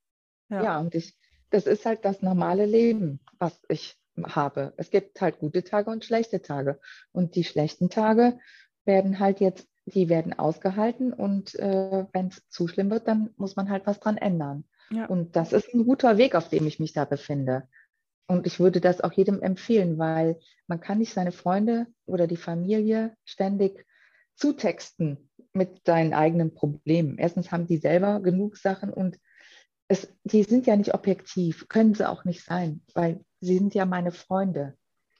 Ja, ja und ich, das ist halt das normale Leben, was ich habe. Es gibt halt gute Tage und schlechte Tage. Und die schlechten Tage werden halt jetzt, die werden ausgehalten und äh, wenn es zu schlimm wird, dann muss man halt was dran ändern. Ja. Und das ist ein guter Weg, auf dem ich mich da befinde. Und ich würde das auch jedem empfehlen, weil man kann nicht seine Freunde oder die Familie ständig zutexten mit seinen eigenen Problemen. Erstens haben die selber genug Sachen und es, die sind ja nicht objektiv, können sie auch nicht sein, weil sie sind ja meine Freunde.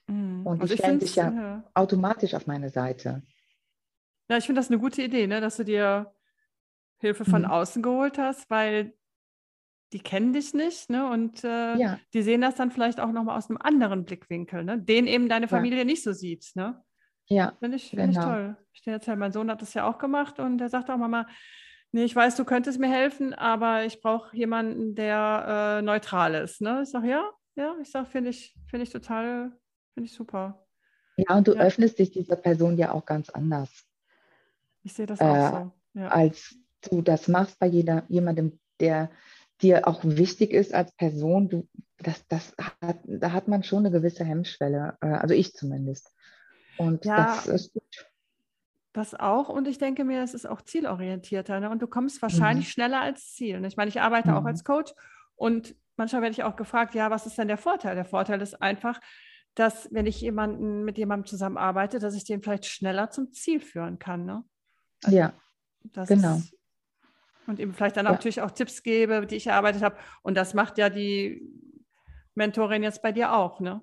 Mhm. Und die also stellen sich ja, ja, automatisch auf meine Seite. Ja, ich finde das eine gute Idee, ne? dass du dir Hilfe von mhm. außen geholt hast, weil die kennen dich nicht ne? und äh, ja. die sehen das dann vielleicht auch nochmal aus einem anderen Blickwinkel, ne? den eben deine Familie ja. nicht so sieht. Ne? Ja, finde ich, find genau. ich toll. Ich erzähle, mein Sohn hat das ja auch gemacht und der sagt auch, Mama, nee, ich weiß, du könntest mir helfen, aber ich brauche jemanden, der äh, neutral ist. Ne? Ich sage, ja, ja, ich sage, finde ich, find ich total, finde ich super. Ja, und du ja. öffnest dich dieser Person ja auch ganz anders. Ich sehe das auch äh, so. Ja. Als du das machst bei jeder, jemandem, der dir auch wichtig ist als Person, du, das, das hat, da hat man schon eine gewisse Hemmschwelle, äh, also ich zumindest. Und ja, das ist gut. Das auch. Und ich denke mir, es ist auch zielorientierter. Ne? Und du kommst wahrscheinlich mhm. schneller als Ziel. Ne? Ich meine, ich arbeite mhm. auch als Coach und manchmal werde ich auch gefragt, ja, was ist denn der Vorteil? Der Vorteil ist einfach, dass wenn ich jemanden mit jemandem zusammenarbeite, dass ich den vielleicht schneller zum Ziel führen kann. Ne? Also ja, genau. Ist, und ihm vielleicht dann ja. natürlich auch Tipps gebe, die ich erarbeitet habe. Und das macht ja die Mentorin jetzt bei dir auch, ne?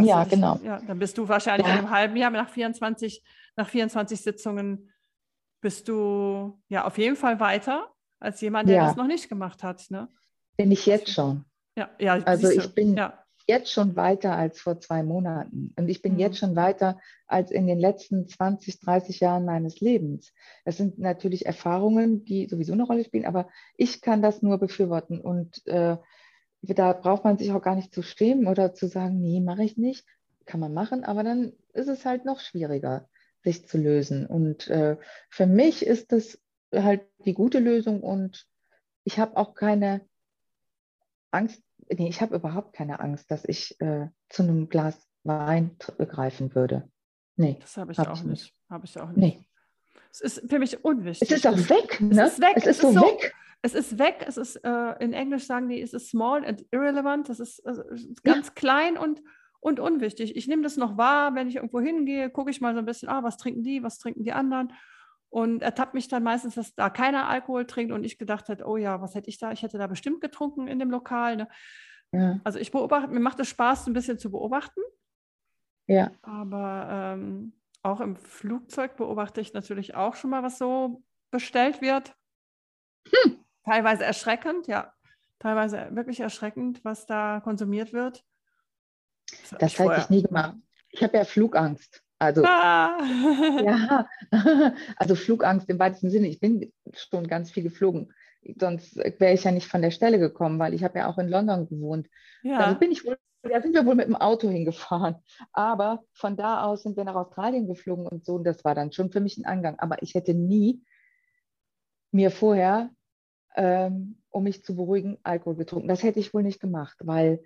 ja, ich, genau. Ja, dann bist du wahrscheinlich ja. in einem halben Jahr nach 24, nach 24 Sitzungen bist du ja auf jeden Fall weiter als jemand, der ja. das noch nicht gemacht hat. Ne? Bin ich jetzt schon. Ja, ja also ich bin, ja. Jetzt schon weiter als vor zwei Monaten. Und ich bin mhm. jetzt schon weiter als in den letzten 20, 30 Jahren meines Lebens. Das sind natürlich Erfahrungen, die sowieso eine Rolle spielen, aber ich kann das nur befürworten. Und äh, da braucht man sich auch gar nicht zu schämen oder zu sagen, nee, mache ich nicht. Kann man machen, aber dann ist es halt noch schwieriger, sich zu lösen. Und äh, für mich ist das halt die gute Lösung und ich habe auch keine Angst, nee, ich habe überhaupt keine Angst, dass ich äh, zu einem Glas Wein greifen würde. Nee. Das habe ich hab auch ich nicht. Habe ich auch nicht. Nee. Es ist für mich unwichtig. Es ist auch weg, ne? Es ist weg. Es ist, es ist so, weg. Es ist weg. Es ist, äh, in Englisch sagen die, es ist small and irrelevant. Das ist, also, ganz ja. klein und, und unwichtig. Ich nehme das noch wahr, wenn ich irgendwo hingehe, gucke ich mal so ein bisschen, ah, was trinken die, was trinken die anderen und ertappt mich dann meistens, dass da keiner Alkohol trinkt und ich gedacht hätte, oh ja, was hätte ich da? Ich hätte da bestimmt getrunken in dem Lokal. Ne? Ja. Also ich beobachte, mir macht es Spaß, ein bisschen zu beobachten. Ja. Aber ähm, auch im Flugzeug beobachte ich natürlich auch schon mal, was so bestellt wird. Hm. Teilweise erschreckend, ja. Teilweise wirklich erschreckend, was da konsumiert wird. Das, das hätte ich nie gemacht. Ich habe ja Flugangst. Also, ah. ja, also Flugangst im weitesten Sinne. Ich bin schon ganz viel geflogen. Sonst wäre ich ja nicht von der Stelle gekommen, weil ich habe ja auch in London gewohnt. Ja. Also bin ich wohl, da sind wir wohl mit dem Auto hingefahren. Aber von da aus sind wir nach Australien geflogen und so. Und das war dann schon für mich ein Angang. Aber ich hätte nie mir vorher, ähm, um mich zu beruhigen, Alkohol getrunken. Das hätte ich wohl nicht gemacht, weil,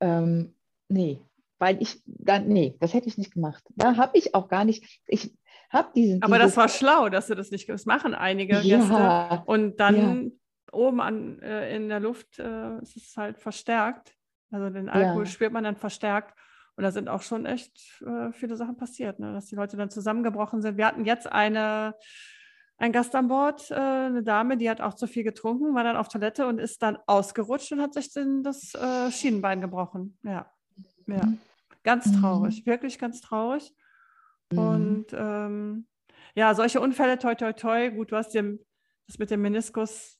ähm, nee, weil ich dann, nee, das hätte ich nicht gemacht. Da habe ich auch gar nicht, ich habe diesen. Aber das war schlau, dass du das nicht, das machen einige ja, Gäste. Und dann ja. oben an, äh, in der Luft äh, ist es halt verstärkt. Also den Alkohol ja. spürt man dann verstärkt. Und da sind auch schon echt äh, viele Sachen passiert, ne? dass die Leute dann zusammengebrochen sind. Wir hatten jetzt eine, ein Gast an Bord, äh, eine Dame, die hat auch zu viel getrunken, war dann auf Toilette und ist dann ausgerutscht und hat sich dann das äh, Schienenbein gebrochen. Ja. Ja. Ganz mhm. traurig, mhm. wirklich ganz traurig. Mhm. Und ähm, ja, solche Unfälle, toi, toi, toi. Gut, du hast dem, das mit dem Meniskus.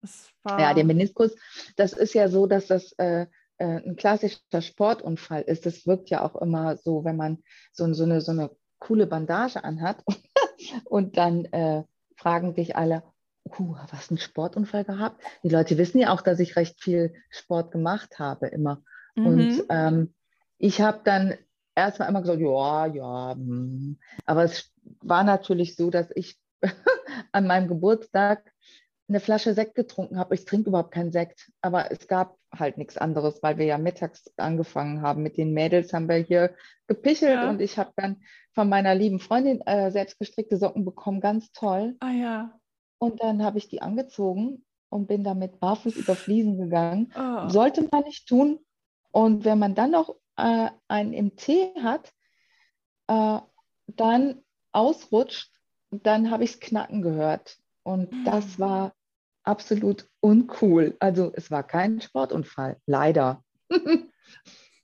Das war ja, der Meniskus, das ist ja so, dass das äh, äh, ein klassischer Sportunfall ist. Das wirkt ja auch immer so, wenn man so, so, eine, so eine coole Bandage anhat und dann äh, fragen dich alle, uh, was ein Sportunfall gehabt? Die Leute wissen ja auch, dass ich recht viel Sport gemacht habe immer. Mhm. Und ähm, ich habe dann erstmal immer gesagt, ja, ja, hm. aber es war natürlich so, dass ich an meinem Geburtstag eine Flasche Sekt getrunken habe. Ich trinke überhaupt keinen Sekt, aber es gab halt nichts anderes, weil wir ja mittags angefangen haben. Mit den Mädels haben wir hier gepichelt ja. und ich habe dann von meiner lieben Freundin äh, selbst gestrickte Socken bekommen, ganz toll. Ah ja. Und dann habe ich die angezogen und bin damit barfuß über Fliesen gegangen. Oh. Sollte man nicht tun. Und wenn man dann noch äh, einen im Tee hat, äh, dann ausrutscht, dann habe ich es knacken gehört. Und mhm. das war absolut uncool. Also es war kein Sportunfall, leider.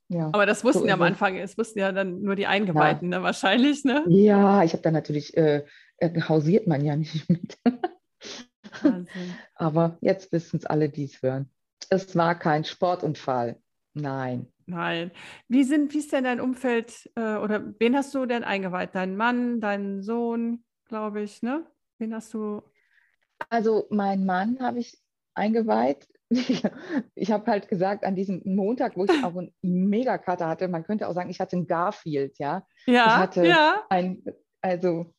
ja, Aber das wussten so ja am Anfang, es wussten ja dann nur die Eingeweihten, ja. ne, wahrscheinlich, ne? Ja, ich habe dann natürlich, äh, äh, hausiert man ja nicht mit. Aber jetzt wissen es alle, die es hören. Es war kein Sportunfall. Nein. Nein. Wie, sind, wie ist denn dein Umfeld äh, oder wen hast du denn eingeweiht? Deinen Mann, deinen Sohn, glaube ich, ne? Wen hast du? Also mein Mann habe ich eingeweiht. Ich habe halt gesagt, an diesem Montag, wo ich auch eine Megakarte hatte, man könnte auch sagen, ich hatte einen Garfield, ja. Ja, ich hatte ja. Ein, also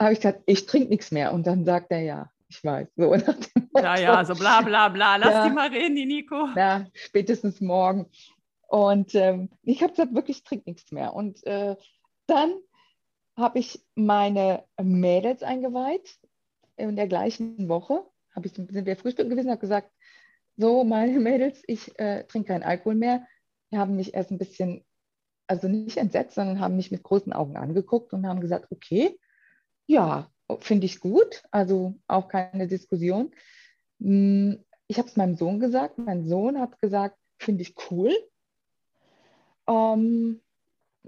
habe ich gesagt, ich trinke nichts mehr. Und dann sagt er ja, ich weiß. So, ja, ja, so bla bla bla. Lass ja, die mal reden, die Nico. Ja, spätestens morgen. Und ähm, ich habe gesagt, wirklich, ich trinke nichts mehr. Und äh, dann habe ich meine Mädels eingeweiht in der gleichen Woche. Ich, sind wir frühstücken gewesen, habe gesagt, so meine Mädels, ich äh, trinke keinen Alkohol mehr. Die haben mich erst ein bisschen, also nicht entsetzt, sondern haben mich mit großen Augen angeguckt und haben gesagt, okay, ja, finde ich gut, also auch keine Diskussion. Hm, ich habe es meinem Sohn gesagt, mein Sohn hat gesagt, finde ich cool. Ähm,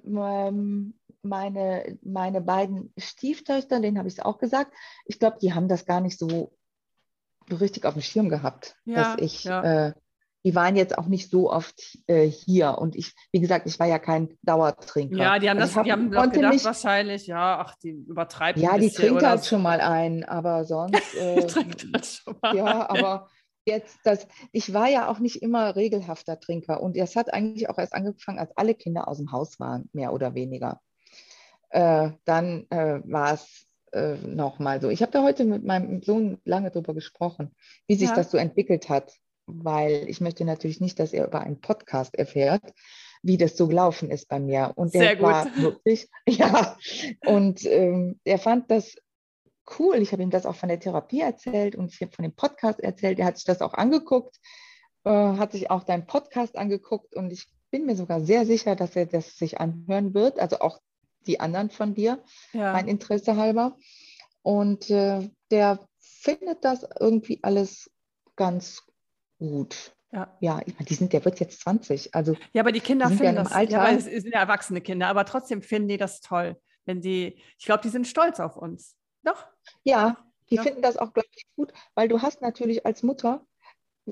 ähm, meine, meine beiden Stieftöchter, denen habe ich es auch gesagt. Ich glaube, die haben das gar nicht so richtig auf dem Schirm gehabt, ja, dass ich ja. äh, die waren jetzt auch nicht so oft äh, hier. Und ich, wie gesagt, ich war ja kein Dauertrinker. Ja, die haben also das, hab, die haben gedacht nicht, wahrscheinlich, ja, ach, die übertreibt Ja, die trinkt halt schon mal ein, aber sonst. Äh, trinkt halt schon mal Ja, aber jetzt das, ich war ja auch nicht immer regelhafter Trinker und das hat eigentlich auch erst angefangen, als alle Kinder aus dem Haus waren, mehr oder weniger. Äh, dann äh, war es äh, nochmal so. Ich habe da heute mit meinem Sohn lange drüber gesprochen, wie sich ja. das so entwickelt hat, weil ich möchte natürlich nicht, dass er über einen Podcast erfährt, wie das so gelaufen ist bei mir. Und der Sehr gut. war wirklich, ja, und ähm, er fand das cool. Ich habe ihm das auch von der Therapie erzählt und ich habe von dem Podcast erzählt. Er hat sich das auch angeguckt, äh, hat sich auch deinen Podcast angeguckt und ich bin mir sogar sehr sicher, dass er das sich anhören wird. Also auch die anderen von dir, ja. mein Interesse halber. Und äh, der findet das irgendwie alles ganz gut. Ja, ja ich meine, die sind, der wird jetzt 20. Also, ja, aber die Kinder die finden ja das, Alter. ja, aber es sind ja erwachsene Kinder, aber trotzdem finden die das toll. Wenn die, ich glaube, die sind stolz auf uns. Doch? Ja, die ja. finden das auch, glaube ich, gut, weil du hast natürlich als Mutter,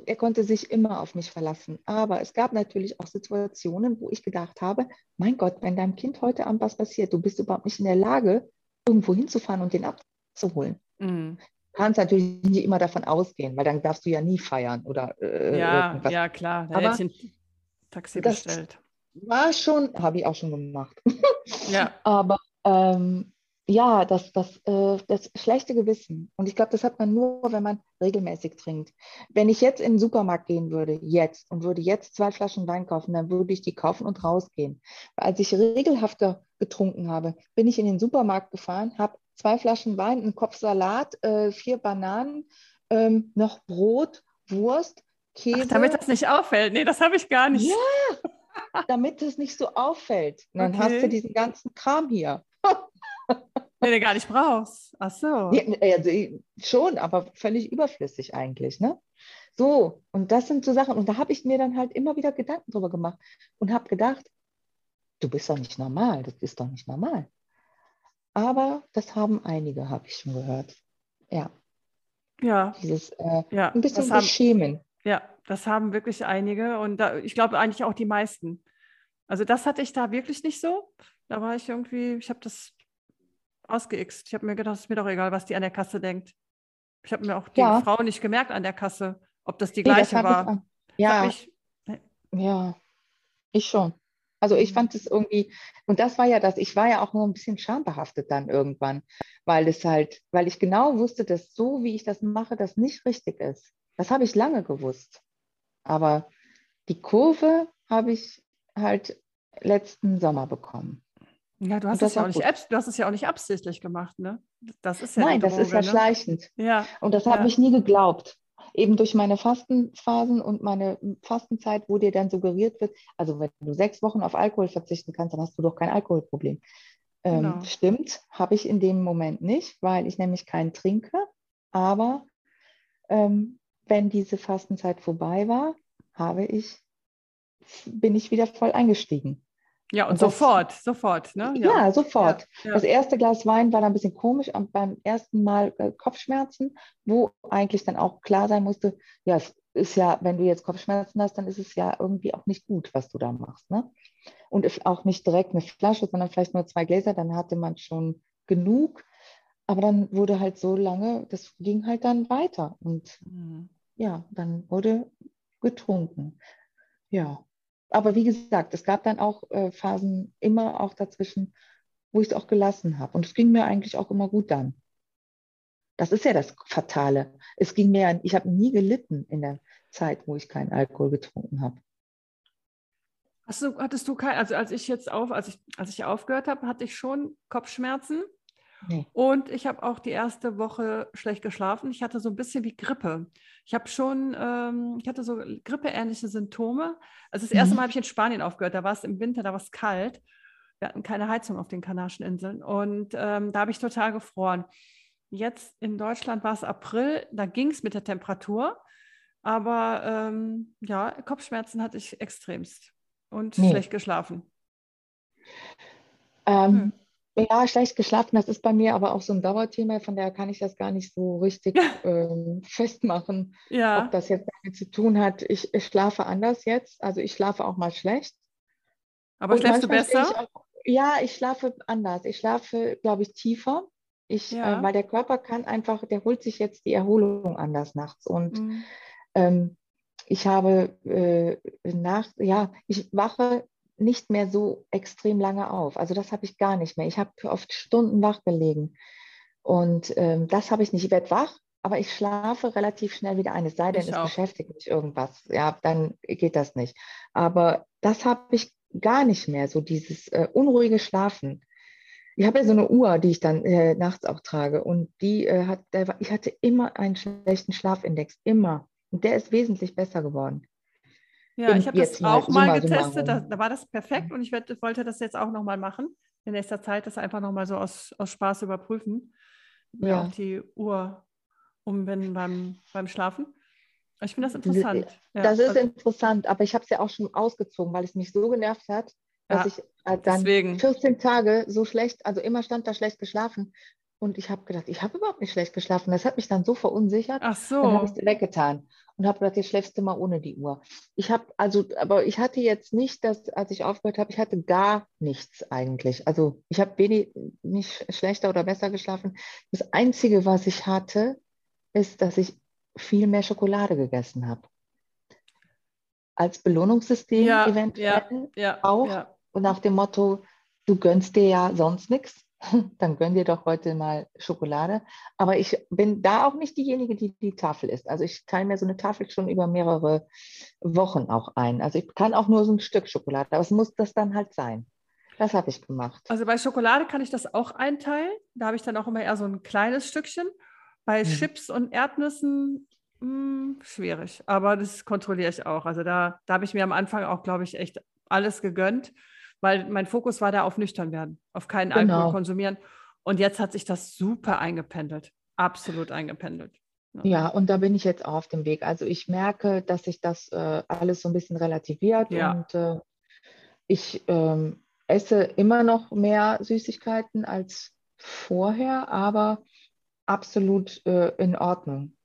er konnte sich immer auf mich verlassen. Aber es gab natürlich auch Situationen, wo ich gedacht habe, mein Gott, wenn deinem Kind heute Abend was passiert, du bist überhaupt nicht in der Lage, irgendwo hinzufahren und den abzuholen. Mhm. Du kannst natürlich nicht immer davon ausgehen, weil dann darfst du ja nie feiern oder äh, ja, irgendwas. Ja, klar, da Aber hätte ich ein Taxi bestellt. War schon, habe ich auch schon gemacht. Ja. Aber ähm, ja, das, das, äh, das schlechte Gewissen. Und ich glaube, das hat man nur, wenn man regelmäßig trinkt. Wenn ich jetzt in den Supermarkt gehen würde, jetzt, und würde jetzt zwei Flaschen Wein kaufen, dann würde ich die kaufen und rausgehen. Als ich regelhafter getrunken habe, bin ich in den Supermarkt gefahren, habe zwei Flaschen Wein, einen Kopf Salat, äh, vier Bananen, ähm, noch Brot, Wurst, Käse. Ach, damit das nicht auffällt. Nee, das habe ich gar nicht. Ja, damit es nicht so auffällt. Und dann okay. hast du diesen ganzen Kram hier. Den du gar nicht brauchst. Ach so. Ja, also schon, aber völlig überflüssig eigentlich, ne? So, und das sind so Sachen. Und da habe ich mir dann halt immer wieder Gedanken drüber gemacht und habe gedacht, du bist doch nicht normal, das ist doch nicht normal. Aber das haben einige, habe ich schon gehört. Ja. Ja. Dieses äh, ja, ein bisschen haben, Schämen. Ja, das haben wirklich einige und da, ich glaube eigentlich auch die meisten. Also das hatte ich da wirklich nicht so. Da war ich irgendwie, ich habe das ausgeixt. Ich habe mir gedacht, es ist mir doch egal, was die an der Kasse denkt. Ich habe mir auch die ja. Frau nicht gemerkt an der Kasse, ob das die gleiche nee, das war. Ich, ja. Ich, ja, ich schon. Also ich mhm. fand es irgendwie, und das war ja das, ich war ja auch nur ein bisschen schambehaftet dann irgendwann, weil es halt, weil ich genau wusste, dass so, wie ich das mache, das nicht richtig ist. Das habe ich lange gewusst. Aber die Kurve habe ich halt letzten Sommer bekommen. Ja, du hast, es ja, auch nicht, du hast es ja auch nicht absichtlich gemacht, ne? Das ist ja Nein, Droge, das ist ja ne? schleichend. Ja. Und das habe ja. ich nie geglaubt. Eben durch meine Fastenphasen und meine Fastenzeit, wo dir dann suggeriert wird, also wenn du sechs Wochen auf Alkohol verzichten kannst, dann hast du doch kein Alkoholproblem. Ähm, genau. Stimmt, habe ich in dem Moment nicht, weil ich nämlich keinen trinke. Aber ähm, wenn diese Fastenzeit vorbei war, habe ich, bin ich wieder voll eingestiegen. Ja, und, und sofort, das, sofort. Ne? Ja, ja sofort. Ja, ja. Das erste Glas Wein war dann ein bisschen komisch und beim ersten Mal äh, Kopfschmerzen, wo eigentlich dann auch klar sein musste, ja, es ist ja, wenn du jetzt Kopfschmerzen hast, dann ist es ja irgendwie auch nicht gut, was du da machst. Ne? Und auch nicht direkt eine Flasche, sondern vielleicht nur zwei Gläser, dann hatte man schon genug. Aber dann wurde halt so lange, das ging halt dann weiter. Und mhm. ja, dann wurde getrunken. Ja, aber wie gesagt, es gab dann auch äh, Phasen immer auch dazwischen, wo ich es auch gelassen habe. Und es ging mir eigentlich auch immer gut dann. Das ist ja das Fatale. Es ging mir, ich habe nie gelitten in der Zeit, wo ich keinen Alkohol getrunken habe. Hast du, hattest du kein, also als ich jetzt auf, als ich, als ich aufgehört habe, hatte ich schon Kopfschmerzen. Nee. Und ich habe auch die erste Woche schlecht geschlafen. Ich hatte so ein bisschen wie Grippe. Ich habe schon, ähm, ich hatte so grippeähnliche Symptome. Also das erste mhm. Mal habe ich in Spanien aufgehört. Da war es im Winter, da war es kalt. Wir hatten keine Heizung auf den Kanarischen Inseln. Und ähm, da habe ich total gefroren. Jetzt in Deutschland war es April, da ging es mit der Temperatur. Aber ähm, ja, Kopfschmerzen hatte ich extremst und nee. schlecht geschlafen. Ähm, hm Ja, schlecht geschlafen, das ist bei mir aber auch so ein Dauerthema, von daher kann ich das gar nicht so richtig ähm, festmachen, Ja, ob das jetzt damit zu tun hat. Ich, ich schlafe anders jetzt, also ich schlafe auch mal schlecht. aber Und schläfst du stehe ich besser? auch, ja, ich schlafe anders. Ich schlafe, glaube ich, tiefer. Ich, äh, Ja. weil der Körper kann einfach, der holt sich jetzt die Erholung anders nachts. Und Mhm. ähm, ich habe äh, nach, ja, ich wache nicht mehr so extrem lange auf. Also das habe ich gar nicht mehr. Ich habe oft Stunden wach gelegen. Und ähm, das habe ich nicht. Ich werde wach, aber ich schlafe relativ schnell wieder ein. Es sei denn, Ich es auch. beschäftigt mich irgendwas. Ja, dann geht das nicht. Aber das habe ich gar nicht mehr, so dieses äh, unruhige Schlafen. Ich habe ja so eine Uhr, die ich dann äh, nachts auch trage und die äh, hat, der, ich hatte immer einen schlechten Schlafindex, immer. Und der ist wesentlich besser geworden. Ja, ich habe das mal auch mal summa getestet, da, da war das perfekt und ich werd, wollte das jetzt auch nochmal machen. In nächster Zeit das einfach nochmal so aus, aus Spaß überprüfen. Ja. auch die Uhr umwenden beim, beim Schlafen. Ich finde das Diese- interessant. Ja, Das ist also- interessant, aber ich habe es ja auch schon ausgezogen, weil es mich so genervt hat, dass Ja, ich äh, dann deswegen. 14 Tage so schlecht, also immer stand da schlecht geschlafen. Und ich habe gedacht, ich habe überhaupt nicht schlecht geschlafen. Das hat mich dann so verunsichert. Ach Dann habe so. ich es weggetan und habe gedacht, jetzt schläfst du mal ohne die Uhr. Ich habe also, aber ich hatte jetzt nicht, dass, als ich aufgehört habe, ich hatte gar nichts eigentlich. Also ich habe wenig, nicht schlechter oder besser geschlafen. Das Einzige, was ich hatte, ist, dass ich viel mehr Schokolade gegessen habe. Als Belohnungssystem Ja, eventuell Ja, auch. ja. und nach dem Motto, du gönnst dir ja sonst nichts, dann gönn dir doch heute mal Schokolade. Aber ich bin da auch nicht diejenige, die die Tafel isst. Also ich teile mir so eine Tafel schon über mehrere Wochen auch ein. Also ich kann auch nur so ein Stück Schokolade, aber es muss das dann halt sein. Das habe ich gemacht. Also bei Schokolade kann ich das auch einteilen. Da habe ich dann auch immer eher so ein kleines Stückchen. Bei Mhm. Chips und Erdnüssen mh, schwierig, aber das kontrolliere ich auch. Also da, da habe ich mir am Anfang auch, glaube ich, echt alles gegönnt, weil mein Fokus war da auf nüchtern werden, auf keinen Genau. Alkohol konsumieren. Und jetzt hat sich das super eingependelt, absolut eingependelt. Ja, und da bin ich jetzt auch auf dem Weg. Also ich merke, dass sich das äh, alles so ein bisschen relativiert Ja. und äh, ich ähm, esse immer noch mehr Süßigkeiten als vorher, aber absolut äh, in Ordnung.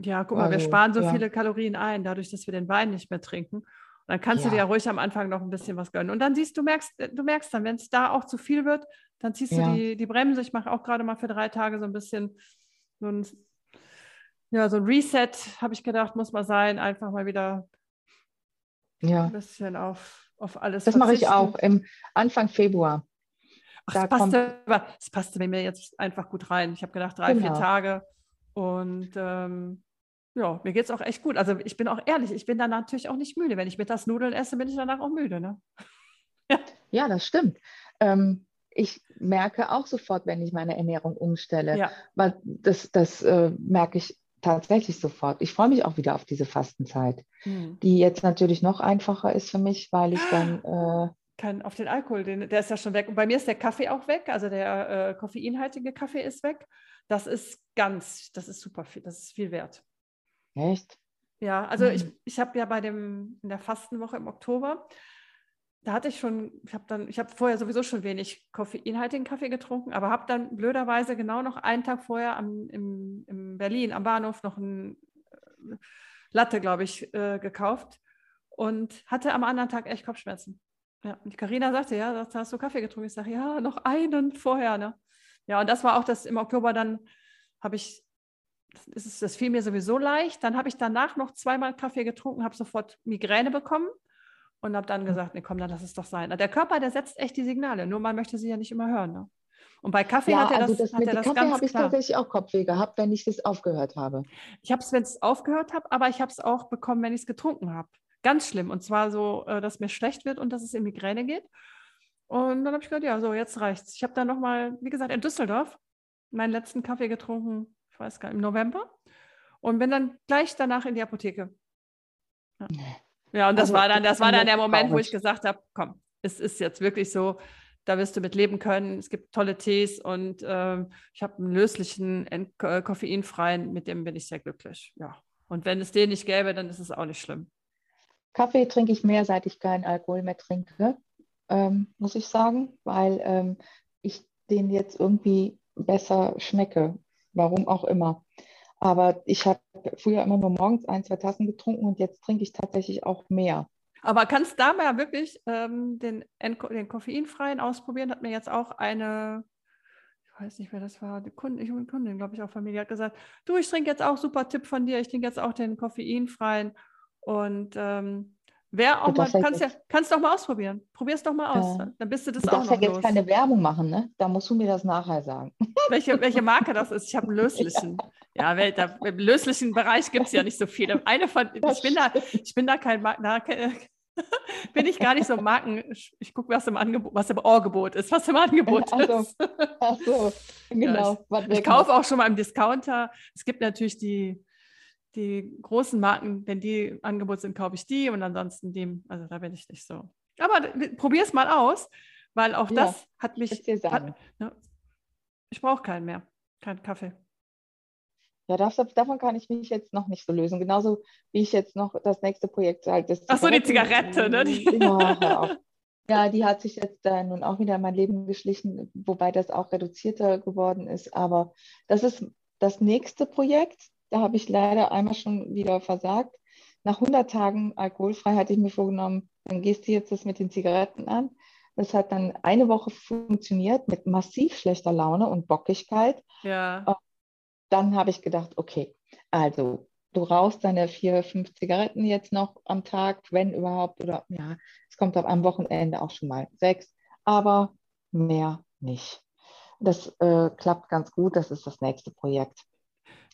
Ja, guck mal, wir Also, sparen so ja. viele Kalorien ein, dadurch, dass wir den Wein nicht mehr trinken. Und dann kannst du dir Ja. ja ruhig am Anfang noch ein bisschen was gönnen. Und dann siehst du, merkst, äh, du merkst dann, wenn es da auch zu viel wird, dann ziehst Ja. du die, die Bremse. Ich mache auch gerade mal für drei Tage so ein bisschen so ein, ja, so ein Reset, habe ich gedacht, muss mal sein. Einfach mal wieder Ja, ein bisschen auf, auf alles das mache ich auch im Anfang Februar. Ach, Da es, passte, kommt- es passte bei mir jetzt einfach gut rein. Ich habe gedacht, drei, vier Genau. Tage. Und ähm, ja, mir geht es auch echt gut. Also ich bin auch ehrlich, ich bin dann natürlich auch nicht müde. Wenn ich mittags Nudeln esse, bin ich danach auch müde. Ne? Ja, das stimmt. Ähm, ich merke auch sofort, wenn ich meine Ernährung umstelle. Ja, Weil das, das äh, merke ich tatsächlich sofort. Ich freue mich auch wieder auf diese Fastenzeit, Hm. die jetzt natürlich noch einfacher ist für mich, weil ich dann, äh, Kein, auf den Alkohol, den, der ist ja schon weg. Und bei mir ist der Kaffee auch weg. Also der äh, koffeinhaltige Kaffee ist weg. Das ist ganz, das ist super viel, das ist viel wert. Echt? Ja, also ich, ich habe ja bei dem, in der Fastenwoche im Oktober, da hatte ich schon, ich habe dann, ich habe vorher sowieso schon wenig koffeinhaltigen Kaffee getrunken, aber habe dann blöderweise genau noch einen Tag vorher am, im, in Berlin am Bahnhof noch ein äh, Latte, glaube ich, äh, gekauft und hatte am anderen Tag echt Kopfschmerzen. Ja, und die Carina sagte, ja, da hast du Kaffee getrunken. Ich sage, ja, noch einen vorher, ne? Ja, und das war auch das im Oktober dann habe ich das, ist, das fiel mir sowieso leicht. Dann habe ich danach noch zweimal Kaffee getrunken, habe sofort Migräne bekommen und habe dann gesagt, nee, komm, dann lass es doch sein. Der Körper, der setzt echt die Signale, nur man möchte sie ja nicht immer hören. Ne? Und bei Kaffee Ja, hat er das, also das hat mit er das Kaffee habe ich klar. tatsächlich auch Kopfweh gehabt, wenn ich das aufgehört habe. Ich habe es, wenn es aufgehört habe, aber ich habe es auch bekommen, wenn ich es getrunken habe. Ganz schlimm. Und zwar so, äh, dass mir schlecht wird und dass es in Migräne geht. Und dann habe ich gedacht, ja, so, jetzt reicht's. Ich habe dann nochmal, wie gesagt, in Düsseldorf meinen letzten Kaffee getrunken, ich weiß gar nicht, im November. Und bin dann gleich danach in die Apotheke. Ja, ja und das Also, war dann, das war dann der Moment, wo ich gesagt habe, komm, es ist jetzt wirklich so, da wirst du mit leben können. Es gibt tolle Tees und ähm, ich habe einen löslichen, äh, koffeinfreien, mit dem bin ich sehr glücklich. Ja. Und wenn es den nicht gäbe, dann ist es auch nicht schlimm. Kaffee trinke ich mehr, seit ich keinen Alkohol mehr trinke, ähm, muss ich sagen, weil ähm, ich den jetzt irgendwie besser schmecke. Warum auch immer. Aber ich habe früher immer nur morgens ein, zwei Tassen getrunken und jetzt trinke ich tatsächlich auch mehr. Aber kannst da mal wirklich ähm, den, den koffeinfreien ausprobieren? Hat mir jetzt auch eine, ich weiß nicht, wer das war, die Kundin, eine Kundin, glaube ich, auch die hat gesagt, du, ich trinke jetzt auch, super Tipp von dir, ich trinke jetzt auch den koffeinfreien. Und ähm, wer auch mal, kannst, ja, kannst doch mal ausprobieren. Probier es doch mal aus. Äh, dann bist du das du auch noch Du darfst ja jetzt keine Werbung machen, ne? Da musst du mir das nachher sagen. Welche, welche Marke das ist? Ich habe einen löslichen. Ja, ja da, im löslichen Bereich gibt es ja nicht so viele. Eine von, ich bin da, ich bin da kein Marken, bin ich gar nicht so Marken. Ich gucke, was im Angebot, was im Angebot ist, was im Angebot also, ist. Ach so, genau. Ja, ich, ich kaufe auch schon mal im Discounter. Es gibt natürlich die, die großen Marken, wenn die Angebot sind, kaufe ich die und ansonsten dem, also da bin ich nicht so. Aber probier es mal aus, weil auch ja, das hat mich. Hat, ne, ich brauche keinen mehr, keinen Kaffee. Ja, das, davon kann ich mich jetzt noch nicht so lösen. Genauso wie ich jetzt noch das nächste Projekt halt. Das Ach so, die Zigarette, ne? Die ja, ja, die hat sich jetzt äh, nun auch wieder in mein Leben geschlichen, wobei das auch reduzierter geworden ist. Aber das ist das nächste Projekt. Da habe ich leider einmal schon wieder versagt. Nach 100 Tagen alkoholfrei hatte ich mir vorgenommen, dann gehst du jetzt das mit den Zigaretten an. Das hat dann eine Woche funktioniert mit massiv schlechter Laune und Bockigkeit. Ja dann habe ich gedacht, okay, also du rauchst deine vier, fünf Zigaretten jetzt noch am Tag, wenn überhaupt, oder ja, es kommt am Wochenende auch schon mal sechs, aber mehr nicht. Das äh, klappt ganz gut, das ist das nächste Projekt.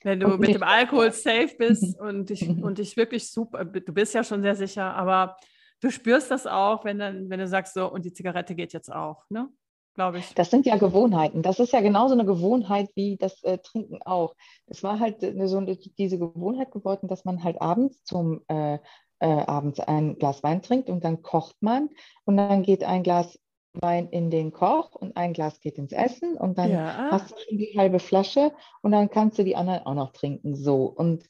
Wenn du und mit dem Alkohol safe bist und dich, und dich wirklich super, du bist ja schon sehr sicher, aber du spürst das auch, wenn, dann, wenn du sagst, so, und die Zigarette geht jetzt auch, ne? glaube ich. Das sind ja Gewohnheiten. Das ist ja genauso eine Gewohnheit wie das äh, Trinken auch. Es war halt eine, so eine, diese Gewohnheit geworden, dass man halt abends zum äh, äh, abends ein Glas Wein trinkt und dann kocht man und dann geht ein Glas Wein in den Koch und ein Glas geht ins Essen und dann ja. hast du schon die halbe Flasche und dann kannst du die anderen auch noch trinken. So und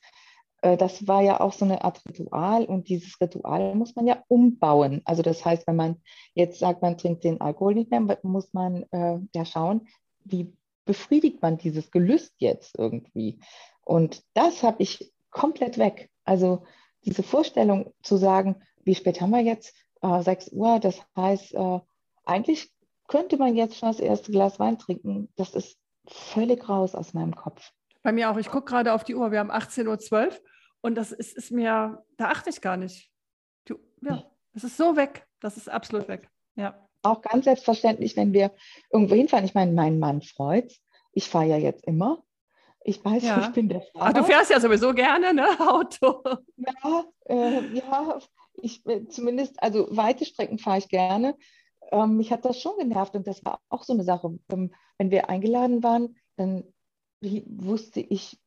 äh, das war ja auch so eine Art Ritual und dieses Ritual muss man ja umbauen. Also das heißt, wenn man jetzt sagt, man trinkt den Alkohol nicht mehr, muss man äh, ja schauen, wie befriedigt man dieses Gelüst jetzt irgendwie. Und das habe ich komplett weg. Also diese Vorstellung zu sagen, wie spät haben wir jetzt? Äh, 6 Uhr, das heißt, äh, eigentlich könnte man jetzt schon das erste Glas Wein trinken. Das ist völlig raus aus meinem Kopf. Bei mir auch. Ich gucke gerade auf die Uhr. Wir haben 18.12 Uhr und das ist, ist mir, da achte ich gar nicht. Du, ja, das ist so weg. Das ist absolut weg. Ja. Auch ganz selbstverständlich, wenn wir irgendwo hinfahren. Ich meine, mein Mann freut Ich fahre ja jetzt immer. Ich weiß, ja. ich bin der Fahrer. Ach, du fährst ja sowieso gerne, ne? Auto. Ja, äh, ja ich, äh, zumindest, also weite Strecken fahre ich gerne. Ähm, mich hat das schon genervt und das war auch so eine Sache. Ähm, wenn wir eingeladen waren, dann wusste ich,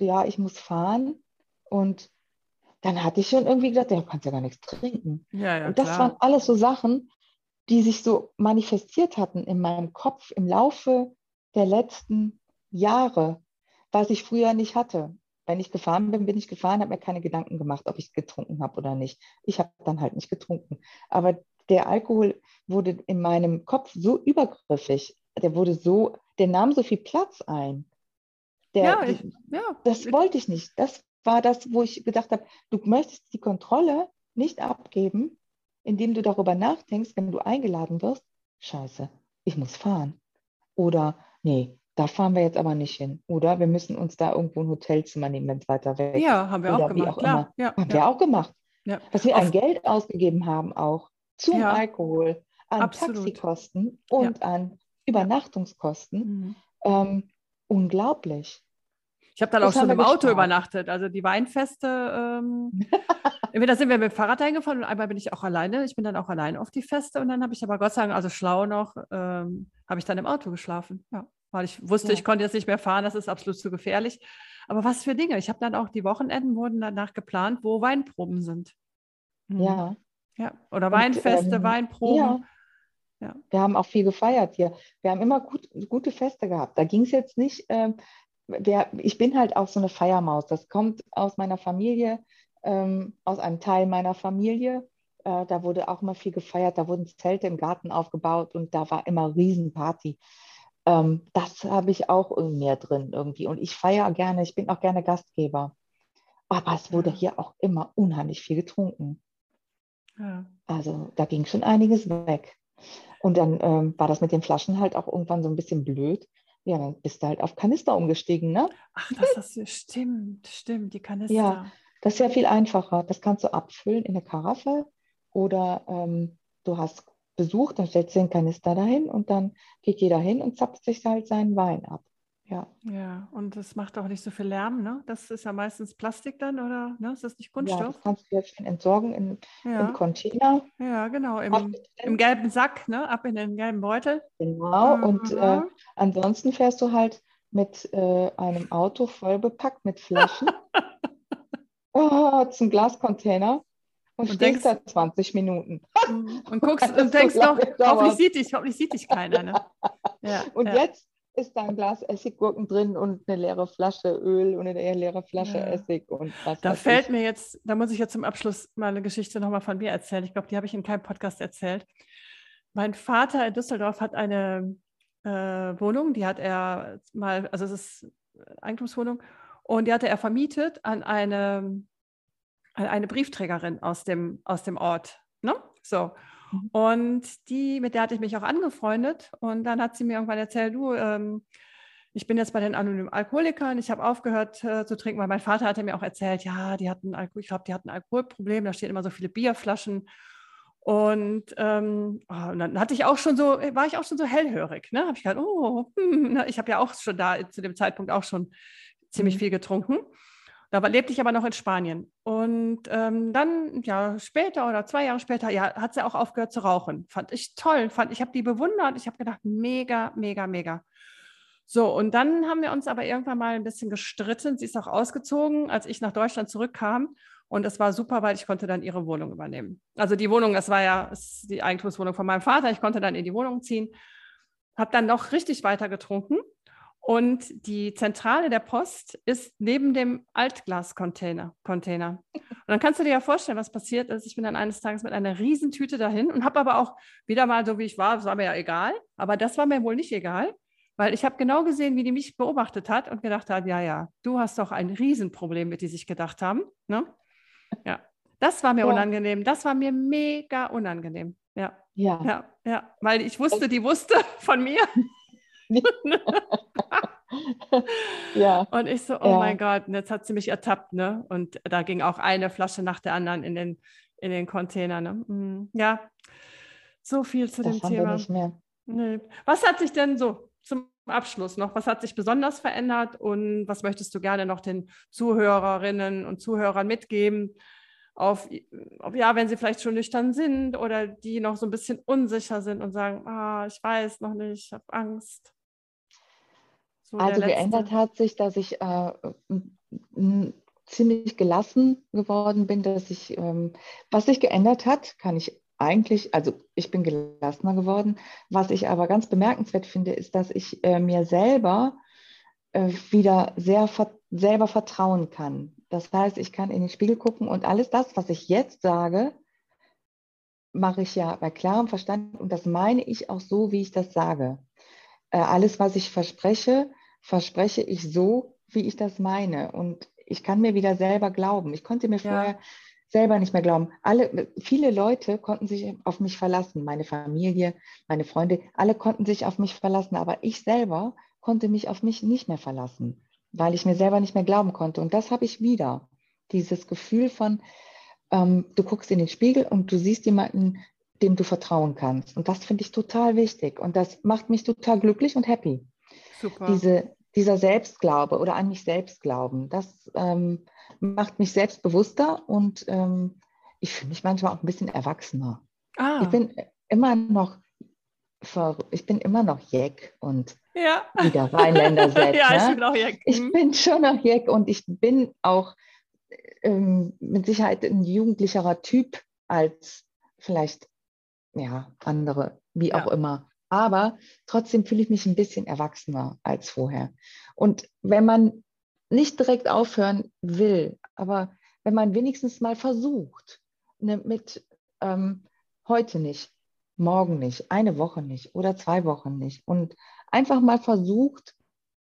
ja, ich muss fahren und dann hatte ich schon irgendwie gedacht, ja, du kannst ja gar nichts trinken. Ja, ja, und das klar. waren alles so Sachen, die sich so manifestiert hatten in meinem Kopf im Laufe der letzten Jahre, was ich früher nicht hatte. Wenn ich gefahren bin, bin ich gefahren, habe mir keine Gedanken gemacht, ob ich getrunken habe oder nicht. Ich habe dann halt nicht getrunken. Aber der Alkohol wurde in meinem Kopf so übergriffig, der wurde so, der nahm so viel Platz ein. Der, ja, ich, ja. Das wollte ich nicht. Das war das, wo ich gedacht habe, du möchtest die Kontrolle nicht abgeben, indem du darüber nachdenkst, wenn du eingeladen wirst, scheiße, ich muss fahren. Oder nee, da fahren wir jetzt aber nicht hin. Oder wir müssen uns da irgendwo ein Hotelzimmer nehmen, wenn es weiter weg ist. Ja, haben wir Oder auch gemacht. Auch Klar. Ja, haben ja. wir auch gemacht. Ja. Dass wir ein Geld ausgegeben haben, auch zum ja. Alkohol, an Absolut. Taxikosten und an Übernachtungskosten. Mhm. Ähm, unglaublich. Ich habe dann das auch schon im Auto gespart. übernachtet. Also die Weinfeste, ähm, entweder sind wir mit dem Fahrrad eingefahren und einmal bin ich auch alleine. Ich bin dann auch alleine auf die Feste und dann habe ich aber Gott sei Dank, also schlau noch, ähm, habe ich dann im Auto geschlafen. Ja, weil ich wusste, ja. ich konnte jetzt nicht mehr fahren, das ist absolut zu gefährlich. Aber was für Dinge. Ich habe dann auch die Wochenenden wurden danach geplant, wo Weinproben sind. Mhm. Ja. Ja, oder und, Weinfeste, ähm, Weinproben. Ja. Ja. Wir haben auch viel gefeiert hier. Wir haben immer gut, gute Feste gehabt. Da ging es jetzt nicht, ähm, wer, ich bin halt auch so eine Feiermaus. Das kommt aus meiner Familie, ähm, aus einem Teil meiner Familie. Äh, da wurde auch immer viel gefeiert. Da wurden Zelte im Garten aufgebaut und da war immer Riesenparty. ähm, das habe ich auch in mir drin irgendwie. Und ich feiere gerne, ich bin auch gerne Gastgeber. Aber es wurde hier auch immer unheimlich viel getrunken. Ja. Also da ging schon einiges weg. Und dann ähm, war das mit den Flaschen halt auch irgendwann so ein bisschen blöd. Ja, dann bist du halt auf Kanister umgestiegen, ne? Ach, das du, stimmt, stimmt, die Kanister. Ja, das ist ja viel einfacher. Das kannst du abfüllen in eine Karaffe oder ähm, du hast Besuch, dann stellst du den Kanister dahin und dann geht jeder hin und zapft sich halt seinen Wein ab. Ja. Ja, und das macht auch nicht so viel Lärm, ne? Das ist ja meistens Plastik dann, oder? Ne? Ist das nicht Kunststoff? Ja, das kannst du jetzt schön entsorgen in, ja. im Container. Ja, genau, im, im, gelben Sack, ne? Ab in den gelben Beutel. Genau, mhm. und äh, ansonsten fährst du halt mit äh, einem Auto voll bepackt mit Flaschen oh, zum Glascontainer und, und stehst da 20 Minuten. Mhm. Und guckst und denkst noch, hoffentlich sieht dich, hoffentlich sieht dich keiner. Ne? Ja, und ja. jetzt ist da ein Glas Essiggurken drin und eine leere Flasche Öl und eine leere Flasche ja. Essig und was. Da fällt ich. mir jetzt, da muss ich jetzt zum Abschluss mal eine Geschichte nochmal von mir erzählen. Ich glaube, die habe ich in keinem Podcast erzählt. Mein Vater in Düsseldorf hat eine äh, Wohnung, die hat er mal, also es ist Eigentumswohnung, und die hatte er vermietet an eine, an eine Briefträgerin aus dem, aus dem Ort. Ne? So. Mhm. Und die, mit der hatte ich mich auch angefreundet. Und dann hat sie mir irgendwann erzählt, du, ähm, ich bin jetzt bei den anonymen Alkoholikern, ich habe aufgehört äh, zu trinken, weil mein Vater hatte mir auch erzählt, ja, die hatten Alkohol, ich glaube, die hatten ein Alkoholproblem, da stehen immer so viele Bierflaschen. Und, ähm, oh, und, dann hatte ich auch schon so, war ich auch schon so hellhörig. Ne? Habe ich gedacht, oh, hm, ich habe ja auch schon da zu dem Zeitpunkt auch schon ziemlich mhm. viel getrunken. Da lebte ich aber noch in Spanien. Und ähm, dann, ja, später oder zwei Jahre später, ja, hat sie auch aufgehört zu rauchen. Fand ich toll. Fand, ich habe die bewundert. Ich habe gedacht, mega, mega, mega. So, und dann haben wir uns aber irgendwann mal ein bisschen gestritten. Sie ist auch ausgezogen, als ich nach Deutschland zurückkam. Und es war super, weil ich konnte dann ihre Wohnung übernehmen. Also die Wohnung, das war ja die Eigentumswohnung von meinem Vater. Ich konnte dann in die Wohnung ziehen. Habe dann noch richtig weiter getrunken und die Zentrale der Post ist neben dem Altglascontainer. Container. Und dann kannst du dir ja vorstellen, was passiert ist. Ich bin dann eines Tages mit einer Riesentüte dahin und habe aber auch wieder mal so, wie ich war, das war mir ja egal. Aber das war mir wohl nicht egal, weil ich habe genau gesehen, wie die mich beobachtet hat und gedacht hat, ja, ja, du hast doch ein Riesenproblem, mit die sich gedacht haben. Ne? Ja, das war mir ja. unangenehm. Das war mir mega unangenehm. Ja. Ja. ja, ja, weil ich wusste, die wusste von mir. ja. Und ich so, oh ja. mein Gott, und jetzt hat sie mich ertappt, ne? Und da ging auch eine Flasche nach der anderen in den, in den Container, ne? Mhm. Ja, so viel zu das dem Thema. nicht mehr. Nee. Was hat sich denn so zum Abschluss noch, was hat sich besonders verändert und was möchtest du gerne noch den Zuhörerinnen und Zuhörern mitgeben? Auf, auf, ja, wenn sie vielleicht schon nüchtern sind oder die noch so ein bisschen unsicher sind und sagen, ah, ich weiß noch nicht, ich habe Angst. So also geändert hat sich, dass ich äh, ziemlich gelassen geworden bin, dass ich, ähm, was sich geändert hat, kann ich eigentlich, also ich bin gelassener geworden. Was ich aber ganz bemerkenswert finde, ist, dass ich äh, mir selber äh, wieder sehr selber vertrauen kann. Das heißt, ich kann in den Spiegel gucken und alles das, was ich jetzt sage, mache ich ja bei klarem Verstand und das meine ich auch so, wie ich das sage. Äh, alles, was ich verspreche, verspreche ich so, wie ich das meine. Und ich kann mir wieder selber glauben. Ich konnte mir ja. vorher selber nicht mehr glauben. Alle, viele Leute konnten sich auf mich verlassen. Meine Familie, meine Freunde, alle konnten sich auf mich verlassen. Aber ich selber konnte mich auf mich nicht mehr verlassen, weil ich mir selber nicht mehr glauben konnte. Und das habe ich wieder. Dieses Gefühl von, ähm, du guckst in den Spiegel und du siehst jemanden, dem du vertrauen kannst. Und das finde ich total wichtig. Und das macht mich total glücklich und happy. Super. Diese, dieser Selbstglaube oder an mich selbst glauben, das ähm, macht mich selbstbewusster und ähm, ich fühle mich manchmal auch ein bisschen erwachsener. Ah. Ich bin immer noch ich bin immer noch Jeck und ja. wie der Rheinländer selbst. ja, ich ne? bin auch Jeck. Ich mhm. bin schon noch Jeck und ich bin auch ähm, mit Sicherheit ein jugendlicherer Typ als vielleicht ja, andere, wie ja. auch immer. Aber trotzdem fühle ich mich ein bisschen erwachsener als vorher. Und wenn man nicht direkt aufhören will, aber wenn man wenigstens mal versucht, ne, mit ähm, heute nicht, morgen nicht, eine Woche nicht oder zwei Wochen nicht und einfach mal versucht,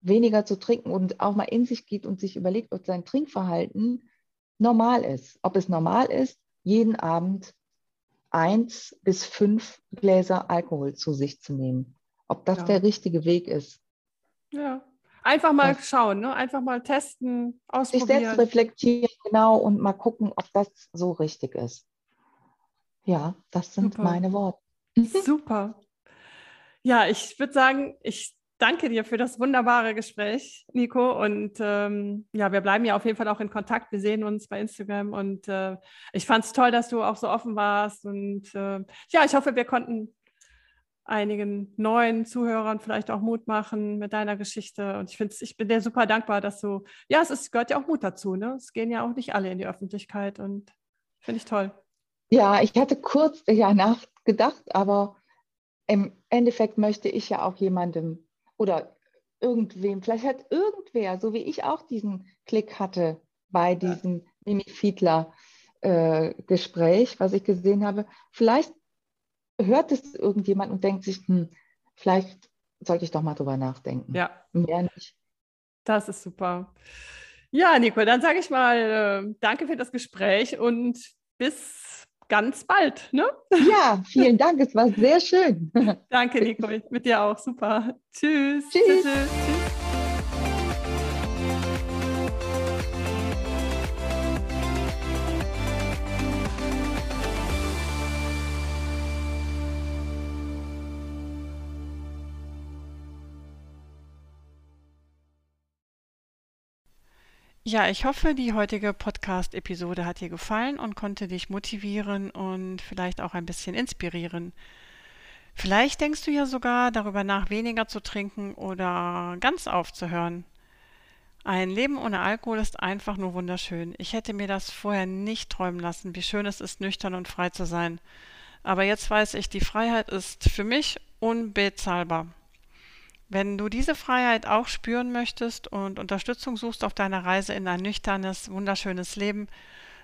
weniger zu trinken und auch mal in sich geht und sich überlegt, ob sein Trinkverhalten normal ist. Ob es normal ist, jeden Abend eins bis fünf Gläser Alkohol zu sich zu nehmen. Ob das ja. der richtige Weg ist. Ja, einfach mal das schauen, ne? einfach mal testen, ausprobieren. Sich selbst reflektieren, genau, und mal gucken, ob das so richtig ist. Ja, das sind Super. meine Worte. Super. Ja, ich würde sagen, ich danke dir für das wunderbare Gespräch, Nico. Und ähm, ja, wir bleiben ja auf jeden Fall auch in Kontakt. Wir sehen uns bei Instagram und äh, ich fand es toll, dass du auch so offen warst. Und äh, ja, ich hoffe, wir konnten einigen neuen Zuhörern vielleicht auch Mut machen mit deiner Geschichte. Und ich finde, ich bin dir super dankbar, dass du, ja, es ist, gehört ja auch Mut dazu. Ne? Es gehen ja auch nicht alle in die Öffentlichkeit und finde ich toll. Ja, ich hatte kurz ja nachgedacht, aber im Endeffekt möchte ich ja auch jemandem oder irgendwem, vielleicht hat irgendwer, so wie ich auch diesen Klick hatte bei diesem. Mimi Fiedler äh, Gespräch, was ich gesehen habe, vielleicht hört es irgendjemand und denkt sich, hm, vielleicht sollte ich doch mal drüber nachdenken. Ja. Mehr nicht. Das ist super. Ja, Nico, dann sage ich mal, äh, danke für das Gespräch und bis ganz bald. Ne? Ja, vielen Dank. Es war sehr schön. Danke, Nico. Mit dir auch. Super. Tschüss. Tschüss. tschüss, tschüss. Ja, ich hoffe, die heutige Podcast-Episode hat dir gefallen und konnte dich motivieren und vielleicht auch ein bisschen inspirieren. Vielleicht denkst du ja sogar darüber nach, weniger zu trinken oder ganz aufzuhören. Ein Leben ohne Alkohol ist einfach nur wunderschön. Ich hätte mir das vorher nicht träumen lassen, wie schön es ist, nüchtern und frei zu sein. Aber jetzt weiß ich, die Freiheit ist für mich unbezahlbar. Wenn du diese Freiheit auch spüren möchtest und Unterstützung suchst auf deiner Reise in ein nüchternes, wunderschönes Leben,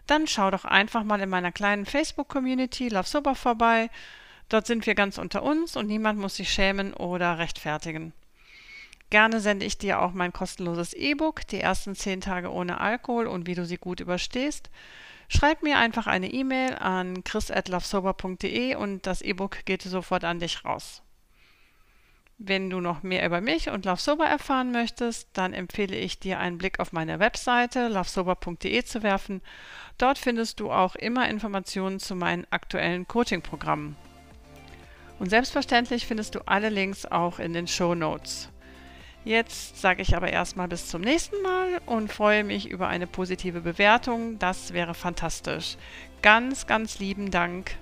dann schau doch einfach mal in meiner kleinen Facebook-Community Love Sober vorbei. Dort sind wir ganz unter uns und niemand muss sich schämen oder rechtfertigen. Gerne sende ich dir auch mein kostenloses E-Book, die ersten zehn Tage ohne Alkohol und wie du sie gut überstehst. Schreib mir einfach eine E-Mail an chris.lovesober.de und das E-Book geht sofort an dich raus. Wenn du noch mehr über mich und Love Sober erfahren möchtest, dann empfehle ich dir einen Blick auf meine Webseite lovesober.de zu werfen. Dort findest du auch immer Informationen zu meinen aktuellen Coaching-Programmen. Und selbstverständlich findest du alle Links auch in den Show Notes. Jetzt sage ich aber erstmal bis zum nächsten Mal und freue mich über eine positive Bewertung. Das wäre fantastisch. Ganz, ganz lieben Dank